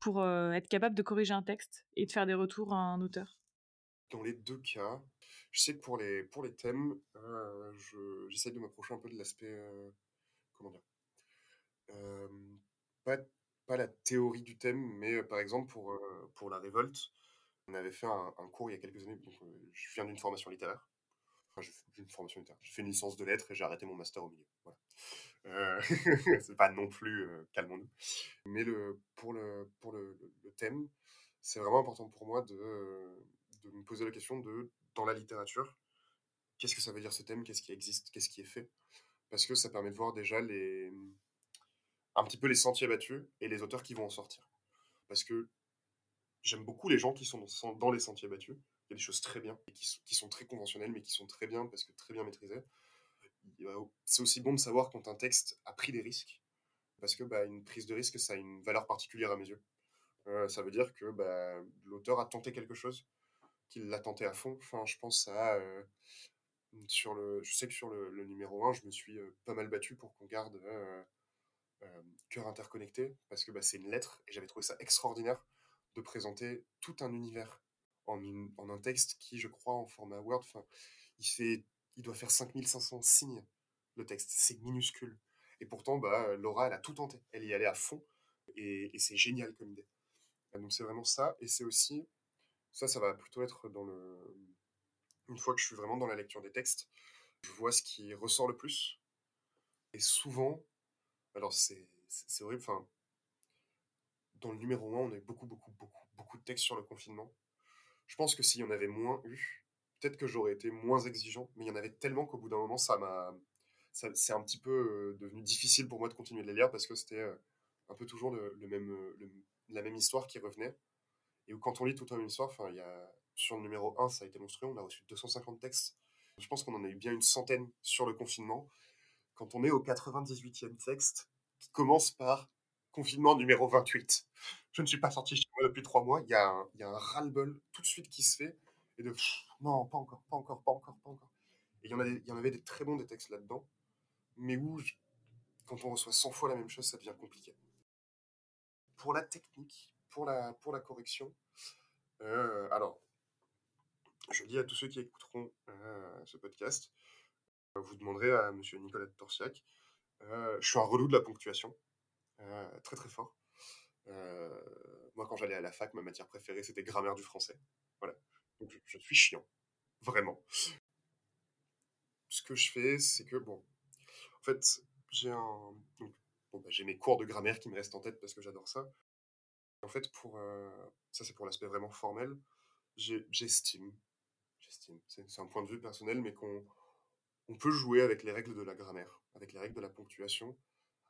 pour être capable de corriger un texte et de faire des retours à un auteur? Dans les deux cas, je sais que pour les, pour les thèmes, j'essaie de m'approcher un peu de l'aspect, comment dire, pas, pas la théorie du thème, mais par exemple pour, pour la révolte, on avait fait un, cours il y a quelques années. Donc, je viens d'une formation littéraire. Enfin, j'ai une formation littéraire. J'ai fait une licence de lettres et j'ai arrêté mon master au milieu. Voilà. Euh, c'est pas non plus calmons-nous. Mais le, pour, le, pour le, thème, c'est vraiment important pour moi de, de me poser la question de, dans la littérature, qu'est-ce que ça veut dire ce thème? Qu'est-ce qui existe? Qu'est-ce qui est fait? Parce que ça permet de voir déjà un petit peu les sentiers battus et les auteurs qui vont en sortir. Parce que j'aime beaucoup les gens qui sont dans les sentiers battus. Il y a des choses très bien, qui, sont très conventionnelles, mais qui sont très bien parce que très bien maîtrisées. C'est aussi bon de savoir quand un texte a pris des risques, parce que bah, une prise de risque, ça a une valeur particulière à mes yeux. Euh, ça veut dire que bah, l'auteur a tenté quelque chose, qu'il l'a tenté à fond. Enfin, je pense à... Euh, sur le, je sais que sur le, numéro 1, je me suis euh, pas mal battu pour qu'on garde euh, cœur interconnecté, parce que bah, c'est une lettre, et j'avais trouvé ça extraordinaire de présenter tout un univers en, en un texte qui, je crois, en format Word, il, fait, il doit faire 5500 signes, le texte, c'est minuscule. Et pourtant, bah, Laura, elle a tout tenté, elle y allait à fond, et, c'est génial comme idée. Donc c'est vraiment ça, et c'est aussi, ça, ça va plutôt être dans le... Une fois que je suis vraiment dans la lecture des textes, je vois ce qui ressort le plus, et souvent, alors, c'est horrible. Enfin, dans le numéro 1, on a eu beaucoup, beaucoup, beaucoup, beaucoup de textes sur le confinement. Je pense que s'il y en avait moins eu, peut-être que j'aurais été moins exigeant, mais il y en avait tellement qu'au bout d'un moment, ça m'a. C'est un petit peu euh, devenu difficile pour moi de continuer de les lire parce que c'était euh, un peu toujours le, même, euh, la même histoire qui revenait. Et quand on lit la même histoire, enfin, sur le numéro 1, ça a été monstrueux, on a reçu 250 textes. Je pense qu'on en a eu bien une centaine sur le confinement quand on est au 98e texte, qui commence par confinement numéro 28. Je ne suis pas sorti chez moi depuis trois mois. Il y a un, ras-le-bol tout de suite qui se fait. Et de non, pas encore, pas encore, pas encore, pas encore. Et il y en, il y en avait des très bons des textes là-dedans. Mais où, quand on reçoit 100 fois la même chose, ça devient compliqué. Pour la technique, pour la, correction, euh, alors, je dis à tous ceux qui écouteront euh, ce podcast, vous demanderez à monsieur Nicolas de Torsiac. Euh, je suis un relou de la ponctuation, euh, très très fort. Euh, moi, quand j'allais à la fac, ma matière préférée, c'était grammaire du français. Voilà. Donc, je, suis chiant. Vraiment. Ce que je fais, c'est que, bon, en fait, j'ai un. bah, j'ai mes cours de grammaire qui me restent en tête parce que j'adore ça. En fait, pour. ça, c'est pour l'aspect vraiment formel. J'estime. J'estime. C'est un point de vue personnel, mais qu'on on peut jouer avec les règles de la grammaire, avec les règles de la ponctuation,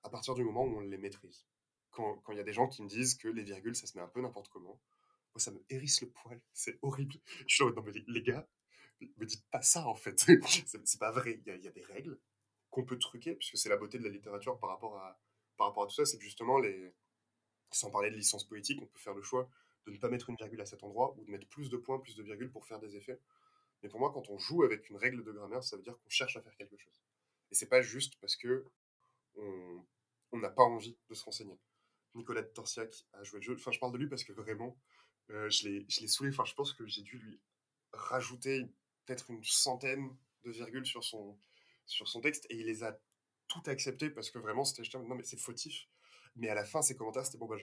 à partir du moment où on les maîtrise. Quand il y a des gens qui me disent que les virgules, ça se met un peu n'importe comment, moi, ça me hérisse le poil. C'est horrible. Je suis là, non, mais les, gars, me dites pas ça, en fait. c'est pas vrai. Il y, a, des règles qu'on peut truquer, puisque c'est la beauté de la littérature par rapport à, par rapport à tout ça, c'est justement, les... sans parler de licence poétique, on peut faire le choix de ne pas mettre une virgule à cet endroit ou de mettre plus de points, plus de virgules pour faire des effets. Mais pour moi, quand on joue avec une règle de grammaire, ça veut dire qu'on cherche à faire quelque chose. Et c'est pas juste parce que on n'a pas envie de se renseigner. Nicolas de Torsiac a joué le jeu. Enfin, je parle de lui parce que vraiment, euh, je l'ai saoulé. Enfin, je pense que j'ai dû lui rajouter peut-être une centaine de virgules sur son, sur son texte et il les a tout accepté parce que vraiment, c'était non, mais c'est fautif. Mais à la fin, ses commentaires, c'était bon, bah,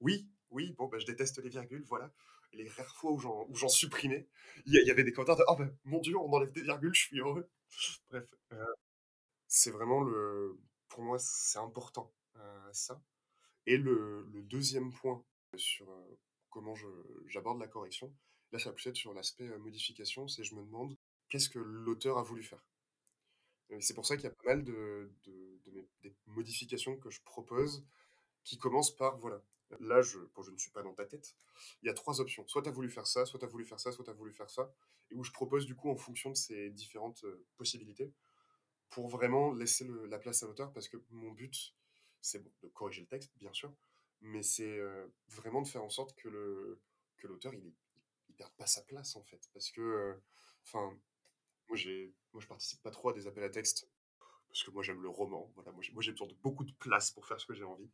oui, oui, bon, bah, je déteste les virgules, voilà les rares fois où j'en supprimais, il y, avait des commentaires de Oh ben, mon Dieu, on enlève des virgules, je suis heureux. Bref, euh, c'est vraiment le. Pour moi, c'est important, euh, ça. Et le, deuxième point sur comment j'aborde la correction, là ça va être sur l'aspect modification, c'est je me demande qu'est-ce que l'auteur a voulu faire? C'est pour ça qu'il y a pas mal de, de, des modifications que je propose qui commencent par, voilà, là, je, je ne suis pas dans ta tête, il y a trois options. Soit tu as voulu faire ça, soit tu as voulu faire ça, soit tu as voulu faire ça, et où je propose du coup en fonction de ces différentes possibilités, pour vraiment laisser la place à l'auteur, parce que mon but, c'est de corriger le texte, bien sûr, mais c'est vraiment de faire en sorte que le l'auteur il, perde pas sa place en fait, parce que, enfin, moi j'ai moi je participe pas trop à des appels à texte parce que moi j'aime le roman, voilà, moi j'ai besoin de beaucoup de place pour faire ce que j'ai envie,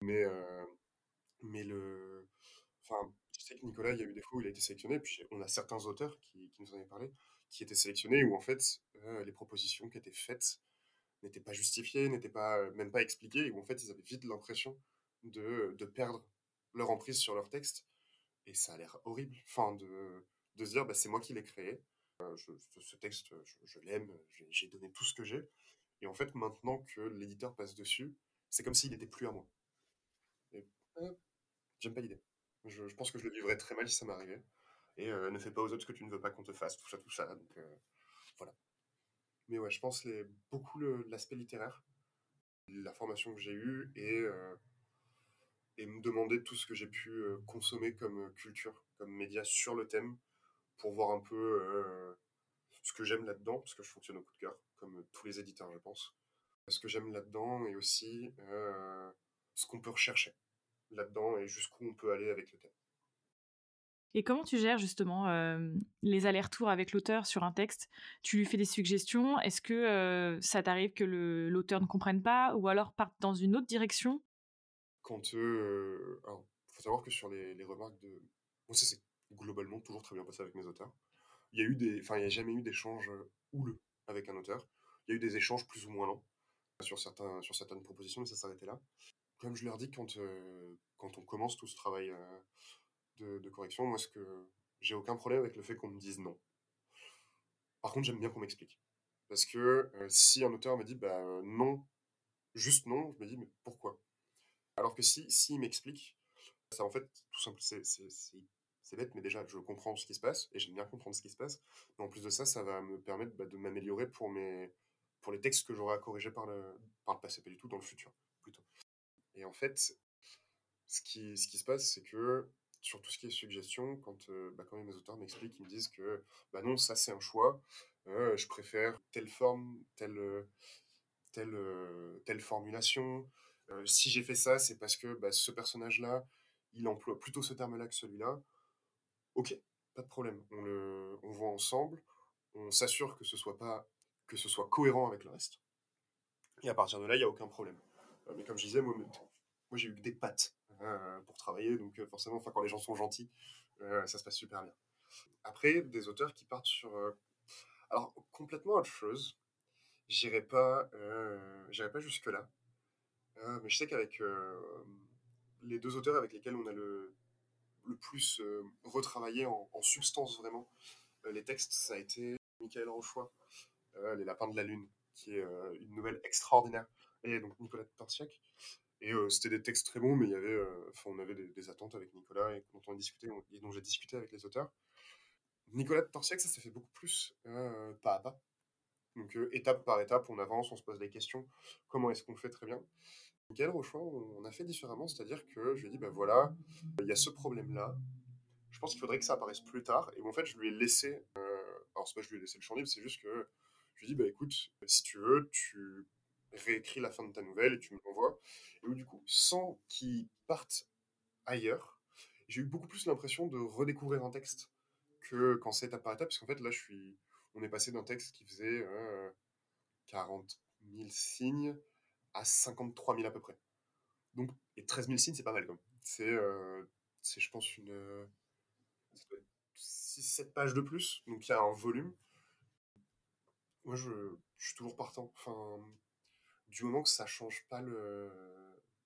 mais mais le, enfin, je sais que Nicolas, il y a eu des fois où il a été sélectionné, puis on a certains auteurs qui, qui nous en avaient parlé, qui étaient sélectionnés où en fait les propositions qui étaient faites n'étaient pas justifiées, n'étaient pas même pas expliquées, où en fait ils avaient vite l'impression de, de, perdre leur emprise sur leur texte. Et ça a l'air horrible. Enfin, de, de se dire, bah, c'est moi qui l'ai créé. Euh, je, ce texte, je, l'aime, j'ai donné tout ce que j'ai. Et en fait, maintenant que l'éditeur passe dessus, c'est comme s'il n'était plus à moi. Euh, j'aime pas l'idée. Je, pense que je le vivrais très mal si ça m'arrivait. Et euh, ne fais pas aux autres ce que tu ne veux pas qu'on te fasse, tout ça, tout ça. Donc voilà. Mais ouais, je pense les, beaucoup l'aspect littéraire, la formation que j'ai eue et et me demander tout ce que j'ai pu euh, consommer comme euh, culture, comme média sur le thème, pour voir un peu euh, ce que j'aime là-dedans, parce que je fonctionne au coup de cœur, comme tous les éditeurs, je pense. Ce que j'aime là-dedans et aussi ce qu'on peut rechercher là-dedans et jusqu'où on peut aller avec le thème. Et comment tu gères justement les allers-retours avec l'auteur sur un texte? Tu lui fais des suggestions? Est-ce que ça t'arrive que l'auteur ne comprenne pas? Ou alors parte dans une autre direction? Quand euh, alors, faut savoir que sur les, les remarques de, bon, ça c'est globalement toujours très bien passé avec mes auteurs. Il y a des, enfin, n'y a jamais eu d'échange euh, houleux avec un auteur. Il y a eu des échanges plus ou moins lents sur certains, sur certaines propositions, mais ça s'arrêtait là. Comme je leur dis quand, euh, quand on commence tout ce travail euh, de, de, correction, moi, ce que j'ai aucun problème avec le fait qu'on me dise non. Par contre, j'aime bien qu'on m'explique. Parce que si un auteur me dit bah non, juste non, je me dis mais pourquoi? Alors que si, si m'explique, ça en fait, tout simple, c'est bête, mais déjà, je comprends ce qui se passe, et j'aime bien comprendre ce qui se passe. Mais en plus de ça, ça va me permettre bah, de m'améliorer pour, mes, pour les textes que j'aurai à corriger par le, par le passé, pas du tout, dans le futur, plutôt. Et en fait, ce qui, ce qui se passe, c'est que sur tout ce qui est suggestion, quand, euh, bah, quand mes auteurs m'expliquent, ils me disent que bah non, ça c'est un choix, euh, je préfère telle forme, telle, telle, telle formulation, euh, si j'ai fait ça, c'est parce que bah, ce personnage-là, il emploie plutôt ce terme-là que celui-là. Ok, pas de problème. On le, on voit ensemble, on s'assure que ce soit pas, que ce soit cohérent avec le reste. Et à partir de là, il n'y a aucun problème. Euh, mais comme je disais, moi, moi j'ai eu que des pattes hein, pour travailler, donc euh, forcément, enfin, quand les gens sont gentils, ça se passe super bien. Après, des auteurs qui partent sur, alors complètement autre chose. J'irai pas, pas jusque là. Mais je sais qu'avec euh, les deux auteurs avec lesquels on a le, le plus euh, retravaillé en, substance vraiment euh, les textes, ça a été Michael Rochois, Les Lapins de la Lune, qui est une nouvelle extraordinaire, et donc Nicolas Torsiac. Et c'était des textes très bons, mais il y avait, on avait des, attentes avec Nicolas et dont on a discuté, et dont j'ai discuté avec les auteurs. Nicolas Torsiac, ça s'est fait beaucoup plus pas à pas. Donc étape par étape, on avance, on se pose des questions. Comment est-ce qu'on fait très bien? Michael Rochois, on a fait différemment, c'est-à-dire que je lui ai dit, ben voilà, il y a ce problème-là, je pense qu'il faudrait que ça apparaisse plus tard, et en fait, je lui ai laissé, euh, alors c'est pas que je lui ai laissé le champ libre, c'est juste que je lui ai dit, bah écoute, si tu veux, tu réécris la fin de ta nouvelle et tu me l'envoies, et où du coup, sans qu'il parte ailleurs, j'ai eu beaucoup plus l'impression de redécouvrir un texte que quand c'est étape par étape, parce qu'en fait, là, on est passé d'un texte qui faisait 40 euh, 000 signes, à 53 000 à peu près. Donc, et 13 000 signes, c'est pas mal comme. C'est, euh, je pense, une. 6-7 pages de plus, donc il y a un volume. Moi, je, je, suis toujours partant. Enfin, du moment que ça change pas le,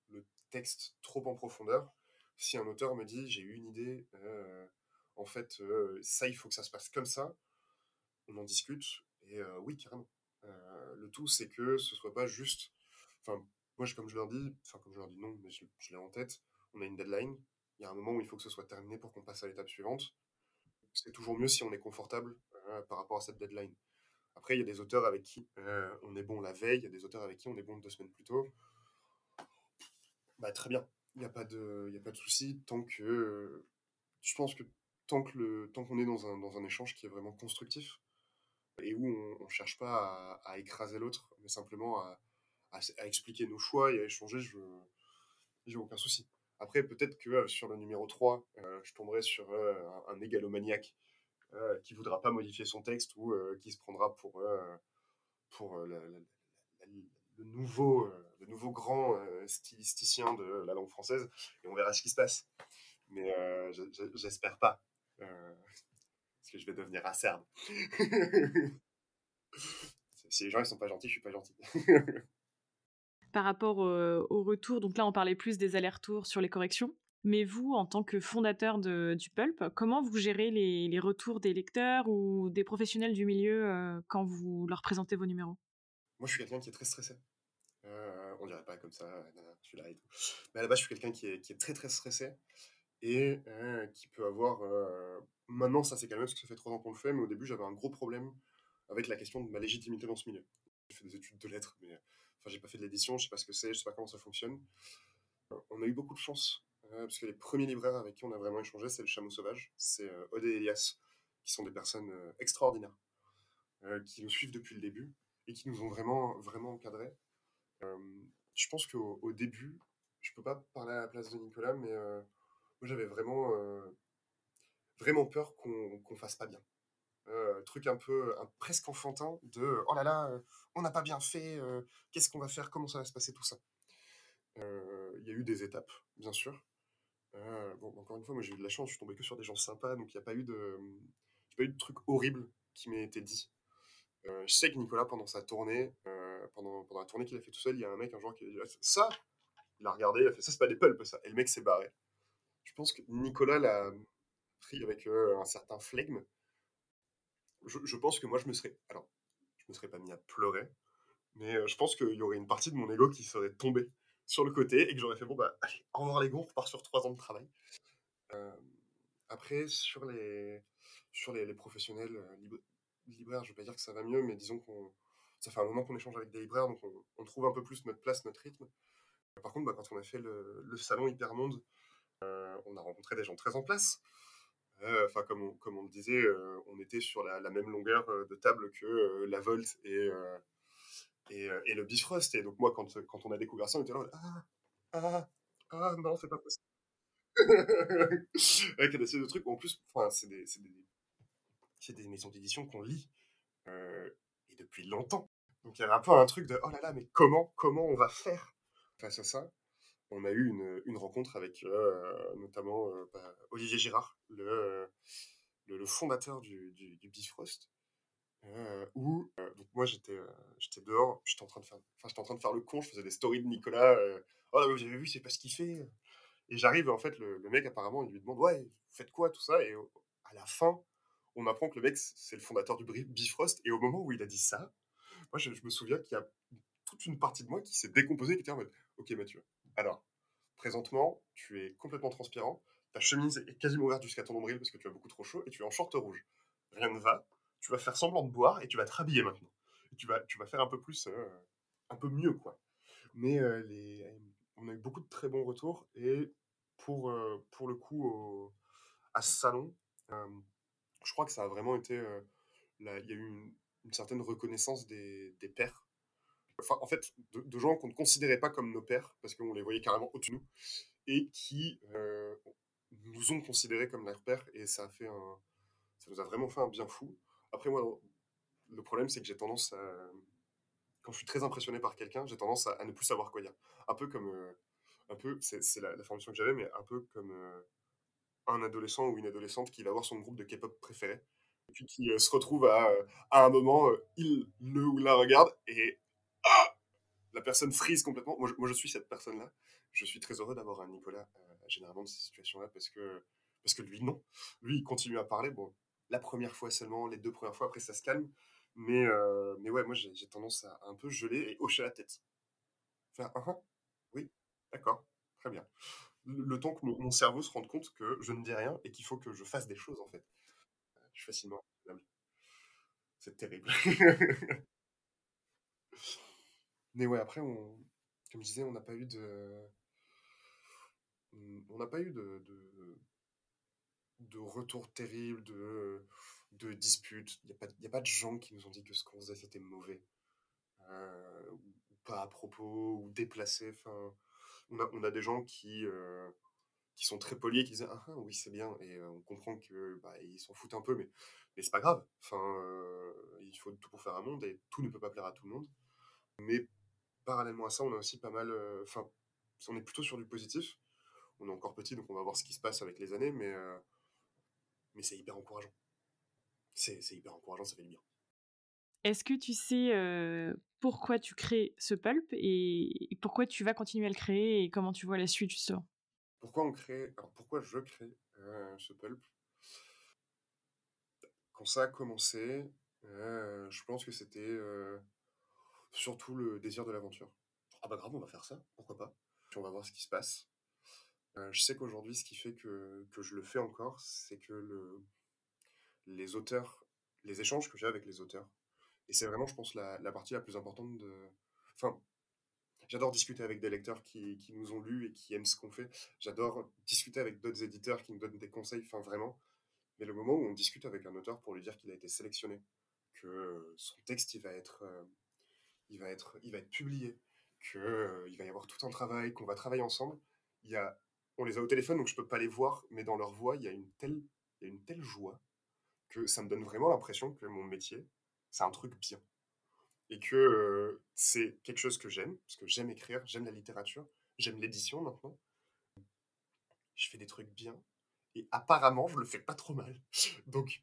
le texte trop en profondeur, si un auteur me dit j'ai eu une idée, euh, en fait, euh, ça, il faut que ça se passe comme ça, on en discute, et oui, carrément. le tout, c'est que ce soit pas juste Enfin, moi, comme je leur dis, enfin, comme je leur dis non, mais je, l'ai en tête, on a une deadline. Il y a un moment où il faut que ce soit terminé pour qu'on passe à l'étape suivante. C'est toujours mieux si on est confortable par rapport à cette deadline. Après, il y a des auteurs avec qui on est bon la veille, il y a des auteurs avec qui on est bon deux semaines plus tôt. Bah, très bien, il n'y a pas de, y de souci tant que. je pense que tant que le, qu'on est dans un, dans un échange qui est vraiment constructif et où on ne cherche pas à, écraser l'autre, mais simplement à, à, expliquer nos choix et à échanger, je n'ai aucun souci. Après, peut-être que euh, sur le numéro 3, euh, je tomberai sur euh, un, un, égalomaniaque qui voudra pas modifier son texte ou qui se prendra pour, le, nouveau, le nouveau grand stylisticien de la langue française. Et on verra ce qui se passe. Mais j'espère pas. parce que je vais devenir acerbe. si les gens ils sont pas gentils, je suis pas gentil. Par rapport au retour, donc là on parlait plus des allers-retours sur les corrections. Mais vous, en tant que fondateur du Pulp, comment vous gérez les, retours des lecteurs ou des professionnels du milieu quand vous leur présentez vos numéros? Moi, je suis quelqu'un qui est très stressé. Euh, on dirait pas comme ça, je suis là et tout. Mais à la base, je suis quelqu'un qui est, qui est, très très stressé et qui peut avoir. Maintenant, ça s'est calmé parce que ça fait trois ans qu'on le fait, mais au début, j'avais un gros problème avec la question de ma légitimité dans ce milieu. J'ai fait des études de lettres, mais enfin, j'ai pas fait de l'édition, je sais pas ce que c'est, je sais pas comment ça fonctionne. On a eu beaucoup de chance, parce que les premiers libraires avec qui on a vraiment échangé, c'est le Chameau Sauvage, c'est Odé et Elias, qui sont des personnes extraordinaires, qui nous suivent depuis le début et qui nous ont vraiment, vraiment encadrés. je pense qu'au début, je peux pas parler à la place de Nicolas, mais moi, j'avais vraiment, euh, vraiment peur qu'on qu fasse pas bien. Euh, truc un peu presque enfantin de oh là là, euh, on n'a pas bien fait, qu'est-ce qu'on va faire, comment ça va se passer tout ça. Il y a eu des étapes, bien sûr. bon, encore une fois, moi j'ai eu de la chance, je suis tombé que sur des gens sympas, donc il n'y a pas eu de, pas eu de trucs horribles qui m'aient été dit. je sais que Nicolas, pendant sa tournée, pendant, pendant la tournée qu'il a fait tout seul, il y a un mec un jour qui a dit ah, ça, il a regardé, il a fait ça, c'est pas des pulps ça, et le mec s'est barré. Je pense que Nicolas l'a pris avec euh, un certain flegme. Je, pense que moi, je me serais. Alors, je me serais pas mis à pleurer, mais euh, je pense qu'il y aurait une partie de mon ego qui serait tombée sur le côté et que j'aurais fait bon, bah, allez, au revoir les gars, on repart sur trois ans de travail. Euh, après, sur les, sur les, professionnels libraires, je vais pas dire que ça va mieux, mais disons qu'on. Ça fait un moment qu'on échange avec des libraires, donc on, trouve un peu plus notre place, notre rythme. Par contre, bah, quand on a fait le, le salon Hypermonde, euh, on a rencontré des gens très en place. Euh, enfin, comme, on, comme le disait, euh, on était sur la, même longueur de table que la Volt et, et, le Bifrost. Et donc, moi, quand, on a découvert ça, on était là, ah, ah, ah, non, c'est pas possible. Avec des de trucs. En plus, c'est des, des, des, maisons d'édition qu'on lit et depuis longtemps. Donc il y avait un peu un truc de oh là là, mais comment, comment on va faire face à ça? On a eu une, rencontre avec euh, notamment euh, bah, Olivier Girard, le, le, fondateur du, du, Bifrost, euh, où donc moi j'étais dehors, j'étais en train de faire en train de faire le con, je faisais des stories de Nicolas, oh là vous avez vu c'est pas ce qu'il fait, et j'arrive en fait le, mec apparemment il lui demande ouais vous faites quoi tout ça? Et à la fin on apprend que le mec c'est le fondateur du Bifrost. Et au moment où il a dit ça, moi je, me souviens qu'il y a toute une partie de moi qui s'est décomposée qui était en mode ok Mathieu alors, présentement, tu es complètement transpirant, ta chemise est quasiment ouverte jusqu'à ton nombril parce que tu as beaucoup trop chaud et tu es en short rouge. Rien ne va, tu vas faire semblant de boire et tu vas te rhabiller maintenant. tu, vas, tu vas faire un peu plus, euh, un peu mieux, quoi. Mais euh, les, on a eu beaucoup de très bons retours et pour, euh, le coup, à ce salon, je crois que ça a vraiment été. il y a eu une, certaine reconnaissance des, des en fait, de, gens qu'on ne considérait pas comme nos pères, parce qu'on les voyait carrément au-dessus de nous, et qui euh, nous ont considérés comme leurs pères, et ça a fait ça nous a vraiment fait un bien fou. Après, moi, le problème, c'est que j'ai tendance à, quand je suis très impressionné par quelqu'un, j'ai tendance à, ne plus savoir quoi dire. Un peu comme, euh, un peu, c'est la, formation que j'avais, mais un peu comme euh, un adolescent ou une adolescente qui va avoir son groupe de K-pop préféré, et puis qui se retrouve à, à un moment, il le ou la regarde, et la personne frise complètement. Moi je, suis cette personne-là. Je suis très heureux d'avoir un Nicolas euh, généralement dans ces situations-là parce que, parce que lui, non. Lui, il continue à parler. Bon, la première fois seulement, les deux premières fois, après ça se calme. Mais, euh, mais ouais, moi j'ai tendance à un peu geler et hocher la tête. Faire, ah, ah, oui, d'accord, très bien. Le, temps que mon, cerveau se rende compte que je ne dis rien et qu'il faut que je fasse des choses, en fait. Je suis facilement C'est terrible. Mais ouais, après, comme je disais, on n'a pas eu de. On n'a pas eu de, de, retour terrible, de, de disputes. Il n'y a, a pas de gens qui nous ont dit que ce qu'on faisait c'était mauvais. Euh, ou pas à propos, ou déplacé. Enfin, on, a, des gens qui, euh, qui sont très polis et qui disent Ah, ah oui, c'est bien. Et euh, on comprend que bah, s'en foutent un peu, mais, mais c'est pas grave. Enfin, il faut tout pour faire un monde et tout ne peut pas plaire à tout le monde. Mais parallèlement à ça, on a aussi pas mal. Enfin, on est plutôt sur du positif. On est encore petit, donc on va voir ce qui se passe avec les années, mais, mais c'est hyper encourageant. C'est hyper encourageant, ça fait du bien. Est-ce que tu sais pourquoi tu crées ce pulp et pourquoi tu vas continuer à le créer et comment tu vois la suite justement? Pourquoi on crée Alors pourquoi je crée ce pulp? Quand ça a commencé, je pense que c'était surtout le désir de l'aventure. Ah bah grave, on va faire ça, pourquoi pas Puis on va voir ce qui se passe. je sais qu'aujourd'hui, ce qui fait que, que, je le fais encore, c'est que le, les auteurs, les échanges que j'ai avec les auteurs, et c'est vraiment, je pense, la, la, partie la plus importante de... Enfin, j'adore discuter avec des lecteurs qui, qui, nous ont lus et qui aiment ce qu'on fait. J'adore discuter avec d'autres éditeurs qui nous donnent des conseils, enfin vraiment. Mais le moment où on discute avec un auteur pour lui dire qu'il a été sélectionné, que son texte, il va être... Euh, il va être, il va être publié, qu'il euh, va y avoir tout un travail, qu'on va travailler ensemble. Il y a, on les a au téléphone, donc je peux pas les voir, mais dans leur voix, il y a une telle, il y a une telle joie que ça me donne vraiment l'impression que mon métier, c'est un truc bien. Et que euh, c'est quelque chose que j'aime, parce que j'aime écrire, j'aime la littérature, j'aime l'édition maintenant. Je fais des trucs bien, et apparemment, je le fais pas trop mal. Donc,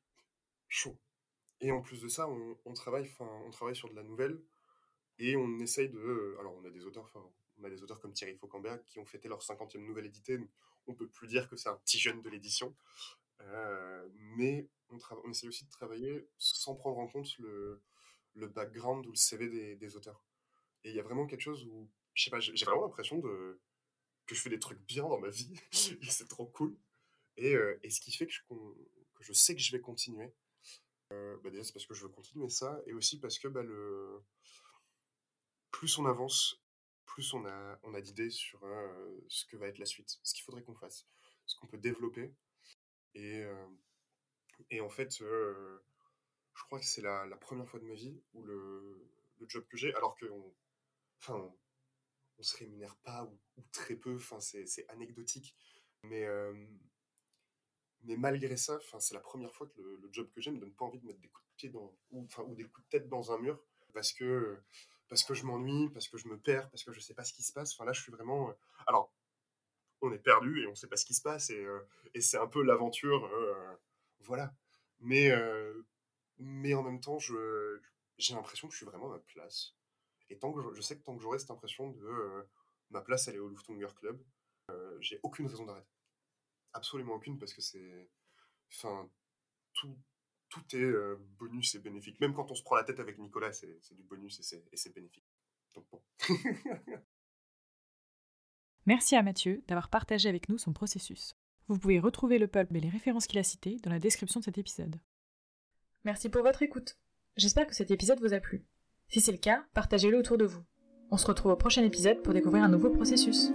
chaud. Et en plus de ça, on, on travaille sur de la nouvelle, et on essaye de. Euh, alors, on a des auteurs, on a des auteurs comme Thierry Faucambert qui ont fêté leur 50e nouvelle édité. Donc on peut plus dire que c'est un petit jeune de l'édition. Euh, mais on, on essaye aussi de travailler sans prendre en compte le, le background ou le CV des, des auteurs. Et il y a vraiment quelque chose où, je sais pas, j'ai vraiment l'impression de, que je fais des trucs bien dans ma vie. et c'est trop cool. Et, euh, et, ce qui fait que je, que je sais que je vais continuer. bah déjà, c'est parce que je veux continuer ça. Et aussi parce que bah, le plus on avance, plus on a, on a d'idées sur euh, ce que va être la suite, ce qu'il faudrait qu'on fasse, ce qu'on peut développer. Et, euh, et en fait, euh, je crois que c'est la, première fois de ma vie où le, le job que j'ai, alors qu'on enfin, on, se rémunère pas ou, très peu, enfin, c'est anecdotique, mais, mais malgré ça, enfin, c'est la première fois que le, job que j'ai me donne pas envie de mettre des coups de pied dans, ou, enfin, ou des coups de tête dans un mur, parce que parce que je m'ennuie, parce que je me perds, parce que je sais pas ce qui se passe. Enfin là, je suis vraiment. Euh, alors, on est perdu et on sait pas ce qui se passe et, euh, c'est un peu l'aventure, euh, voilà. Mais mais en même temps, je j'ai l'impression que je suis vraiment à ma place. Et tant que je, sais que tant que j'aurai cette impression de ma place, elle est au Lufthunger Club, j'ai aucune raison d'arrêter. Absolument aucune parce que c'est, enfin, tout tout est euh, bonus et bénéfique. Même quand on se prend la tête avec Nicolas, c'est du bonus et c'est bénéfique. Donc bon. Merci à Mathieu d'avoir partagé avec nous son processus. Vous pouvez retrouver le pulp et les références qu'il a citées dans la description de cet épisode. Merci pour votre écoute. J'espère que cet épisode vous a plu. Si c'est le cas, partagez-le autour de vous. On se retrouve au prochain épisode pour découvrir un nouveau processus.